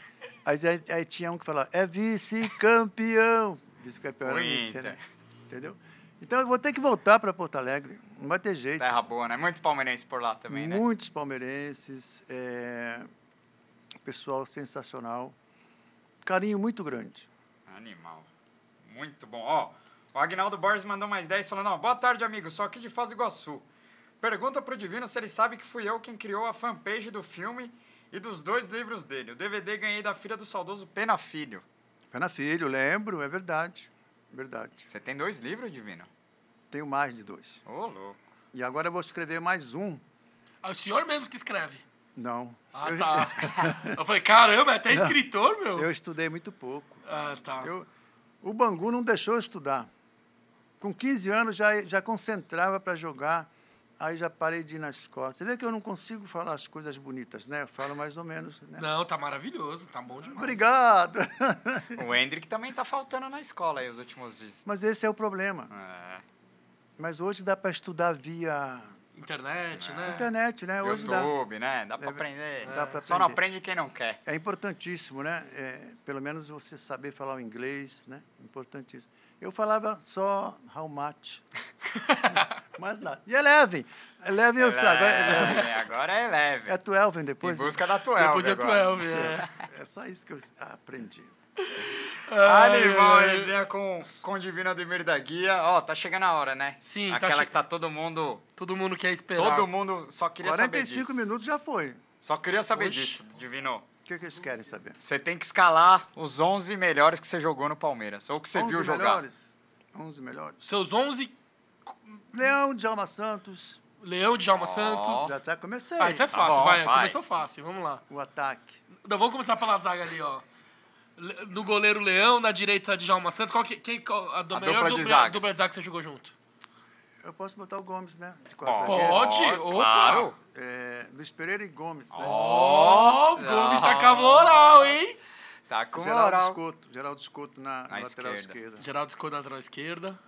Aí, aí, aí tinha um que falava, é vice-campeão. Vice-campeão era Inter, né? Entendeu? Então eu vou ter que voltar para Porto Alegre. Não vai ter jeito. Terra boa, né? Muito palmeirense por lá também, né? Muitos palmeirenses, é, pessoal sensacional, carinho muito grande. Animal. Muito bom. Ó, o Agnaldo Borges mandou mais 10 falando, ó, boa tarde, amigo, só aqui de Foz do Iguaçu. Pergunta pro Divino se ele sabe que fui eu quem criou a fanpage do filme e dos dois livros dele. O DVD ganhei da filha do saudoso Pena Filho. Pena Filho, lembro, é verdade. Verdade. Você tem dois livros, Divino? Tenho mais de dois. Ô, louco. E agora eu vou escrever mais um. Ah, o senhor mesmo que escreve. Não. Ah, eu, tá. Eu falei, caramba, é até escritor, meu. eu estudei muito pouco. Ah, tá. Eu, o Bangu não deixou eu estudar. Com 15 anos já, já concentrava para jogar, aí já parei de ir na escola. Você vê que eu não consigo falar as coisas bonitas, né? Eu falo mais ou menos. Né? Não, tá maravilhoso, tá bom demais. Obrigado! O Hendrick também tá faltando na escola aí os últimos dias. Mas esse é o problema. É. Mas hoje dá para estudar via Internet, né? internet, né? Hoje dá. YouTube, né? Dá pra É, aprender. dá pra Só não aprender. aprende quem não quer. É importantíssimo, né? É, pelo menos você saber falar o inglês, né? Importantíssimo. Eu falava só how much. Mais nada. E Eleven. Eleven eu sei. Agora é Eleven. É, agora é leve. É 12 Em depois? busca da 12 Depois é agora. 12, é. É só isso que eu aprendi. Animal, resenha com, com o Divino Ademir da Guia. Ó, tá chegando a hora, né? Sim, tá Aquela che- que tá todo mundo... Todo mundo quer esperar. Todo mundo só queria saber 45 disso. minutos já foi. Só queria saber Oxe. disso, Divino. Que, que eles querem saber? Você tem que escalar os 11 melhores que você jogou no Palmeiras. Ou que você 11 viu jogar. melhores? 11 melhores. Seus 11, Leão, Djalma Santos. Leão, Djalma Ó. Santos. Já já comecei. Ah, isso é Tá fácil, bom, vai. vai. Começou fácil, vamos lá. O ataque. Então, vamos começar pela zaga ali, ó. No goleiro Leão, na direita Djalma Santos. Qual que, quem, qual, a, do A melhor dupla de dupla, zaga. dupla de zaga que você jogou junto? Eu posso botar o Gomes, né? De quatro Pode. zagueiros. Pode? Opa! Claro. É, Luiz Pereira e Gomes, né? Ó, o Gomes tá com a moral, hein? Tá com Geraldo moral. Escoto. Geraldo Escoto na, na lateral esquerda. esquerda. Geraldo Escoto na lateral esquerda.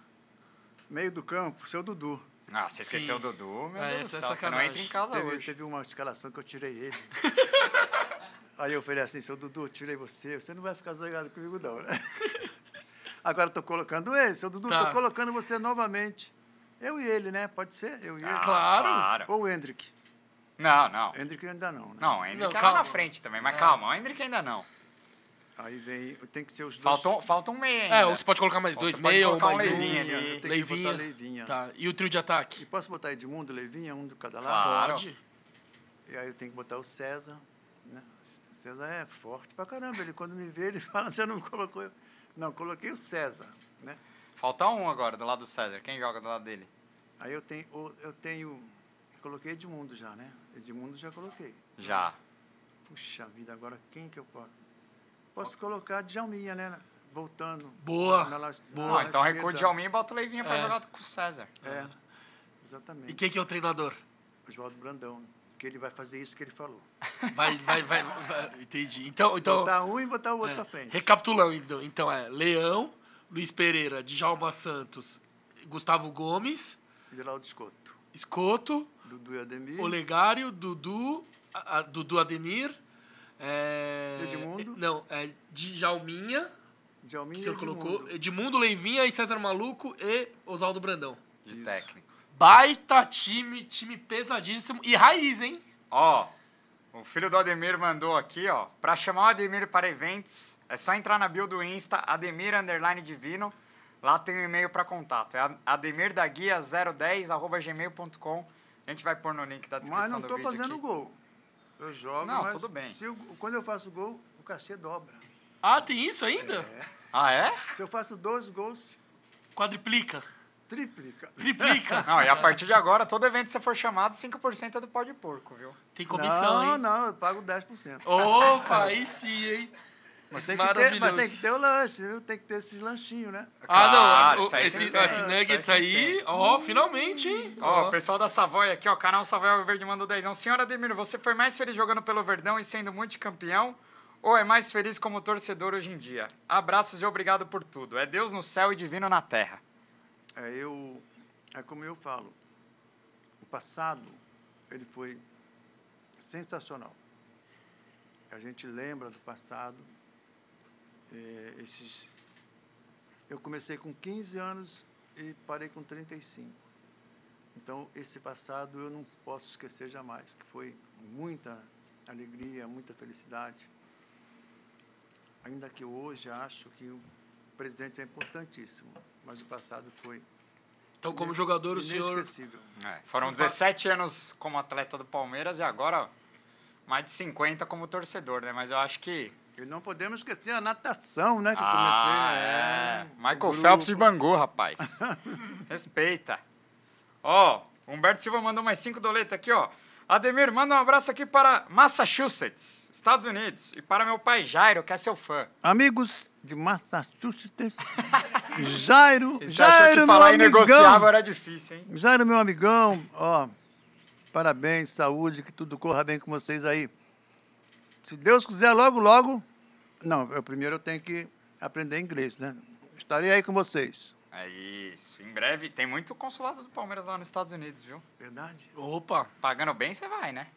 Meio do campo, seu Dudu. Ah, você esqueceu Sim. o Dudu, meu É, Deus essa é do céu. Você não sacanagem. entra em casa Teve, hoje. teve uma escalação que eu tirei ele. Aí eu falei assim, seu Dudu, eu tirei você, você não vai ficar zangado comigo não, né? Agora estou colocando ele, seu Dudu, estou Tá. colocando você novamente. Eu e ele, né? Pode ser? Eu e ele. Ah, Claro. Ou o Hendrick. Não, não. Hendrick ainda não, né? Não, o Hendrick Não, era calma. na frente também, mas É. calma, o Hendrick ainda não. Aí vem, tem que ser os dois. Faltou, falta um meia ainda. É, ou você pode colocar mais Ou dois, meia ou mais um. Leivinha Leivinha, ali. eu tenho que Leivinha. botar Leivinha. Tá. E o trio de ataque? E posso botar Edmundo, Leivinha, um de cada lado? Claro. Pode. E aí eu tenho que botar o César. Né? O César é forte pra caramba. Ele, quando me vê, ele fala, você não colocou... eu?" Não, coloquei o César, né? Falta um agora, do lado do César. Quem joga do lado dele? Aí eu tenho, eu tenho, coloquei Edmundo já, né? Edmundo já coloquei. Já. Puxa vida, agora quem que eu posso? Posso colocar Djalminha, né? Voltando. Boa, Na, na boa. Ah, então esquerda. de Alminha e bota o Leivinha pra É. jogar com o César. É, E exatamente. quem que é o treinador? Oswaldo Brandão. Que ele vai fazer isso que ele falou. Vai, vai, vai. vai. Entendi. Então, então botar um e botar o outro é, pra frente. recapitulando, então, então é Leão, Luiz Pereira, Djalma Santos, Gustavo Gomes, Geraldo Escoto. Escoto, Dudu e Ademir. Olegário, Dudu, a- a- Dudu Ademir, é, Edmundo. Não, é Djalminha, que o Djalminha e senhor Edmundo. colocou, Edmundo Leivinha e César Maluco e Oswaldo Brandão. De Isso. técnico. Baita time, time pesadíssimo e raiz, hein? Ó, o filho do Ademir mandou aqui, ó. Pra chamar o Ademir para eventos, é só entrar na bio do Insta, Ademir Underline Divino. Lá tem um e-mail para contato. É ademirdaguia010 arroba gmail.com. A gente vai pôr no link da descrição Mas não do estou fazendo aqui. gol. Eu jogo, Não, mas tudo bem. se eu- quando eu faço gol, o cachê dobra. Ah, tem isso ainda? É. Ah, é? Se eu faço dois gols, Quadriplica. triplica. Triplica. Não, e a partir de agora, todo evento que você for chamado, 5% é do pó de porco, viu? Tem comissão, não, hein? não, eu pago 10%. Opa, aí sim, hein? Mas tem, que ter, mas tem que ter o lanche, viu? Tem que ter esses lanchinhos, né? Ah, não. Esse, esse nuggets aí ó, finalmente, hein? Ó, o pessoal da Savoy aqui, ó, canal Savoy Verde mandou 10. Senhora Ademir, você foi mais feliz jogando pelo Verdão e sendo multicampeão? Ou é mais feliz como torcedor hoje em dia? Abraços e obrigado por tudo. É Deus no céu e divino na terra. É, eu, é como eu falo, o passado, ele foi sensacional. A gente lembra do passado, é, esses... Eu comecei com 15 anos e parei com 35. Então, esse passado eu não posso esquecer jamais, que foi muita alegria, muita felicidade. Ainda que hoje acho que o presente é importantíssimo, mas o passado foi Então, como jogador, o senhor. inesquecível. É, foram 17 anos como atleta do Palmeiras e agora mais de 50 como torcedor, né? Mas eu acho que. E não podemos esquecer a natação, né? Que Ah, comecei, é. né? Michael grupo. Phelps de Bangu, rapaz. Respeita. Ó, Humberto Silva mandou mais cinco doletas aqui, ó. Ademir, manda um abraço aqui para Massachusetts, Estados Unidos. E para meu pai Jairo, que é seu fã. Amigos de Massachusetts, Jairo, E Jairo, que meu amigão. era difícil, hein? Jairo, meu amigão, ó, parabéns, saúde, que tudo corra bem com vocês aí. Se Deus quiser, logo, logo, não, eu primeiro eu tenho que aprender inglês, né? Estarei aí com vocês. É isso. Em breve, tem muito consulado do Palmeiras lá nos Estados Unidos, viu? Verdade? Opa, Pagando bem, você vai, né?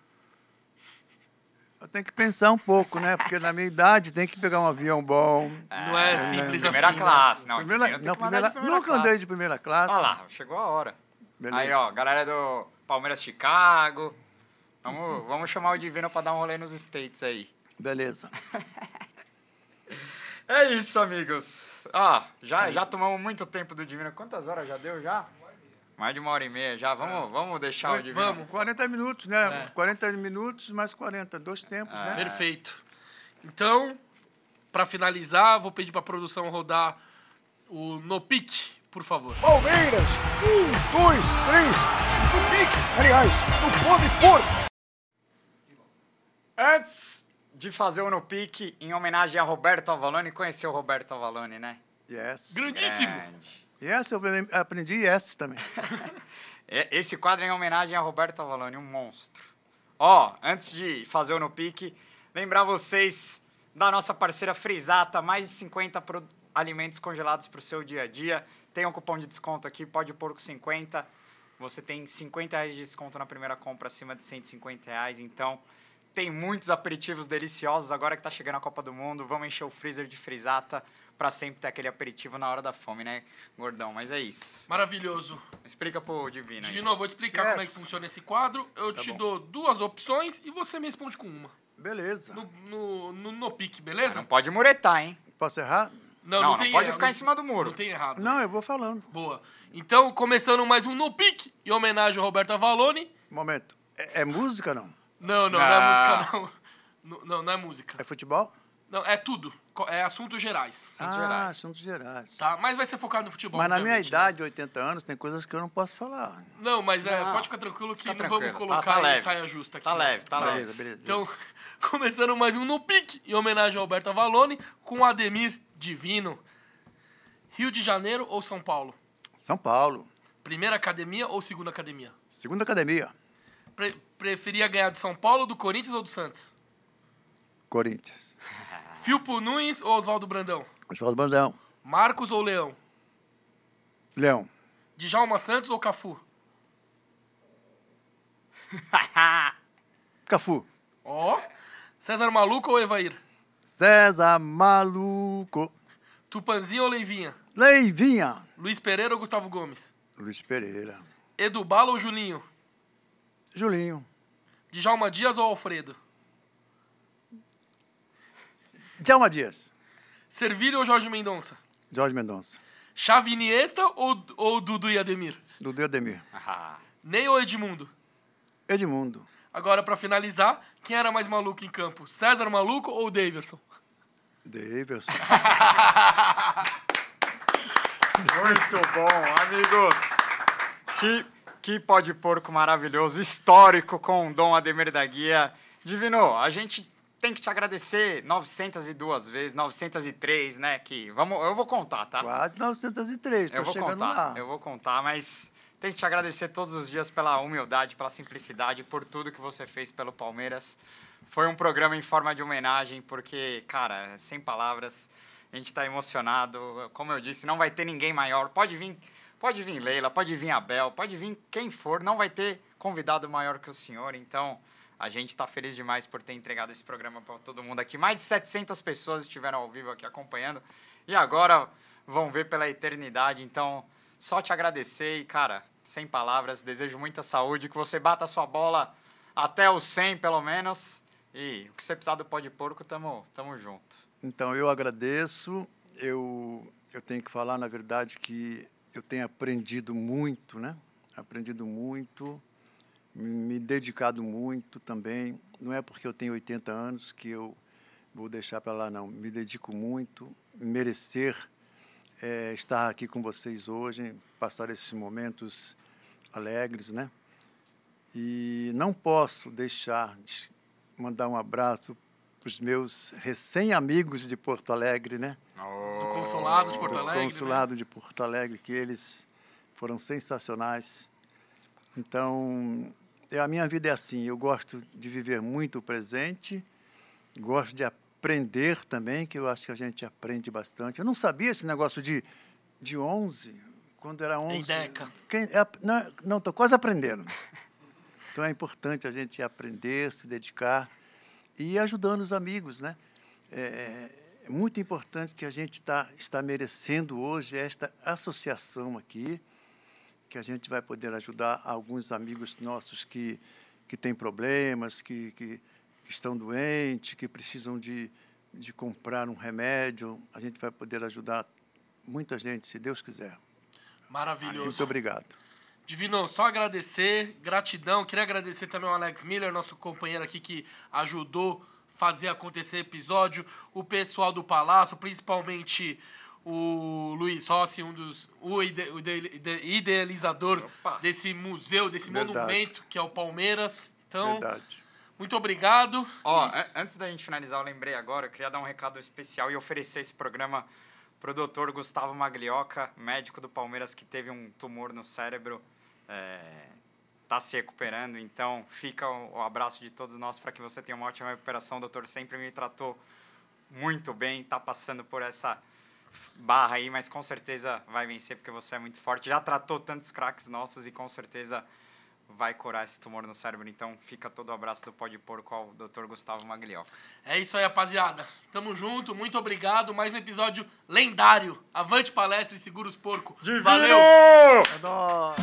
Eu tenho que pensar um pouco, né? Porque na minha idade tem que pegar um avião bom. não é simples Primeira assim. né? classe. Não, Primeira, primeiro não, primeira, primeira nunca classe. andei de primeira classe. Olha lá, chegou a hora. Beleza. Aí, ó, galera do Palmeiras Chicago. Vamos, vamos chamar o Divino pra dar um rolê nos States aí. Beleza. É isso, amigos. Ó, já, já tomamos muito tempo do Divino. Quantas horas já deu já? Mais de uma hora e meia já. Vamos, vamos deixar o Divino. Vamos. 40 minutos, né? É. 40 minutos mais 40, dois tempos, Ah, né? Perfeito. Então, pra finalizar, vou pedir pra produção rodar o No Pique, por favor. Palmeiras, um, dois, três, no pique, aliás, no pode porco. Antes de fazer o No Pique, em homenagem a Roberto Avalone, conheceu o Roberto Avalone, né? Yes. Grandíssimo! Grande. Yes, eu aprendi- yes também. Esse quadro é em homenagem a Roberto Avalone, um monstro. Ó, antes de fazer o No Pique, lembrar vocês da nossa parceira Frisata, mais de 50 pro- alimentos congelados para o seu dia a dia. Tem um cupom de desconto aqui, pode pôr com 50. Você tem 50 reais de desconto na primeira compra acima de 150 reais. Então, tem muitos aperitivos deliciosos agora que tá chegando a Copa do Mundo. Vamos encher o freezer de Frisata para sempre ter aquele aperitivo na hora da fome, né, gordão? Mas é isso. Maravilhoso. Explica pro Divino aí. Divino, eu vou te explicar Yes. como é que funciona esse quadro. Eu te bom. dou duas opções e você me responde com uma. Beleza. No, no, no, no pique, beleza? Não pode muretar, hein? Posso errar? Não, não tem pode erro, ficar não- em cima do muro. Não tem errado. Não, eu vou falando. Boa. Então, começando mais um No Pique, em homenagem ao Roberto Avalone. Momento. É, é música não? Não, não, não, é Não. música, não. Não, não, é música. É futebol? Não, é tudo. É assuntos gerais. Assuntos ah, gerais. assuntos gerais. Tá? Mas vai ser focado no futebol. Mas na minha né? idade, 80 anos, tem coisas que eu não posso falar. Não, mas é, Não. pode ficar tranquilo que Fica não tranquilo, vamos tá- colocar tá em leve. saia justa aqui. Tá não. leve, tá leve. Beleza, beleza. Então, começando mais um No Pique, em homenagem ao Alberto Avalone, com Ademir Divino. Rio de Janeiro ou São Paulo? São Paulo. Primeira academia ou segunda academia? Segunda academia. Pre- preferia ganhar do São Paulo, do Corinthians ou do Santos? Corinthians. Filpo Nunes ou Oswaldo Brandão? Oswaldo Bandão. Marcos ou Leão? Leão. Djalma Santos ou Cafu? Cafu. Ó. César Maluco ou Evair? César Maluco. Tupanzinho ou Leivinha? Leivinha. Luiz Pereira ou Gustavo Gomes? Luiz Pereira. Edu Bala ou Julinho? Julinho. Djalma Dias ou Alfredo? Djalma Dias. Servilho ou Jorge Mendonça? Jorge Mendonça. Chave Iniesta ou, ou Dudu e Ademir? Dudu Ademir. Ah, Ney ou Edmundo? Edmundo. Agora, pra finalizar, quem era mais maluco em campo? César Maluco ou Daverson? Daverson. Muito bom, amigos. Que, que pó de porco maravilhoso, histórico com o Dom Ademir da Guia. Divino, a gente tem que te agradecer 902 vezes, 903, né? Que vamos, eu vou contar, tá? Quase 903, eu tô vou chegando contar, lá. eu vou contar, mas tem que te agradecer todos os dias pela humildade, pela simplicidade, por tudo que você fez pelo Palmeiras. Foi um programa em forma de homenagem, porque, cara, sem palavras, a gente está emocionado. Como eu disse, não vai ter ninguém maior. Pode vir, pode vir Leila, pode vir Abel, pode vir quem for, não vai ter convidado maior que o senhor. Então, a gente está feliz demais por ter entregado esse programa para todo mundo aqui. Mais de 700 pessoas estiveram ao vivo aqui acompanhando e agora vão ver pela eternidade. Então, só te agradecer e, cara, sem palavras, desejo muita saúde, que você bata a sua bola até o 100 pelo menos. E o que você precisar do pó de porco, tamo, tamo junto. Então, eu agradeço. Eu, eu tenho que falar, na verdade, que eu tenho aprendido muito, né? Aprendido muito, me dedicado muito também. Não é porque eu tenho 80 anos que eu vou deixar para lá, não. Me dedico muito, merecer é, estar aqui com vocês hoje, passar esses momentos alegres, né? E não posso deixar de mandar um abraço para os meus recém-amigos de Porto Alegre, né? Do Consulado de Porto Do Alegre. né? Consulado de Porto Alegre, que eles foram sensacionais. Então, é, a minha vida é assim, eu gosto de viver muito o presente, gosto de aprender também, que eu acho que a gente aprende bastante. Eu não sabia esse negócio de, de 11, quando era 11. Deca. Quem, é, não, estou quase aprendendo. Então é importante a gente aprender, se dedicar e ajudando os amigos, né? É, é muito importante que a gente tá, está merecendo hoje esta associação aqui, que a gente vai poder ajudar alguns amigos nossos que, que têm problemas, que, que, que estão doentes, que precisam de, de comprar um remédio. A gente vai poder ajudar muita gente, se Deus quiser. Maravilhoso. Muito obrigado. Divino, só agradecer, gratidão. Queria agradecer também ao Alex Miller, nosso companheiro aqui que ajudou fazer acontecer o episódio, o pessoal do Palácio, principalmente o Luiz Rossi, um dos o, ide, o ide, idealizador Opa. desse museu, desse Verdade. monumento que é o Palmeiras. Então, Verdade. muito obrigado. Ó, an- antes da gente finalizar, eu lembrei agora, eu queria dar um recado especial e oferecer esse programa pro doutor Gustavo Maglioca, médico do Palmeiras que teve um tumor no cérebro, é, tá se recuperando, então fica o, o abraço de todos nós para que você tenha uma ótima recuperação. O doutor sempre me tratou muito bem, tá passando por essa barra aí, mas com certeza vai vencer porque você é muito forte. Já tratou tantos craques nossos e com certeza vai curar esse tumor no cérebro. Então fica todo o abraço do Pó de Porco ao Dr. Gustavo Maglioca. É isso aí, rapaziada. Tamo junto, muito obrigado. Mais um episódio lendário. Avante palestra e segura os porco. Valeu! É nóis!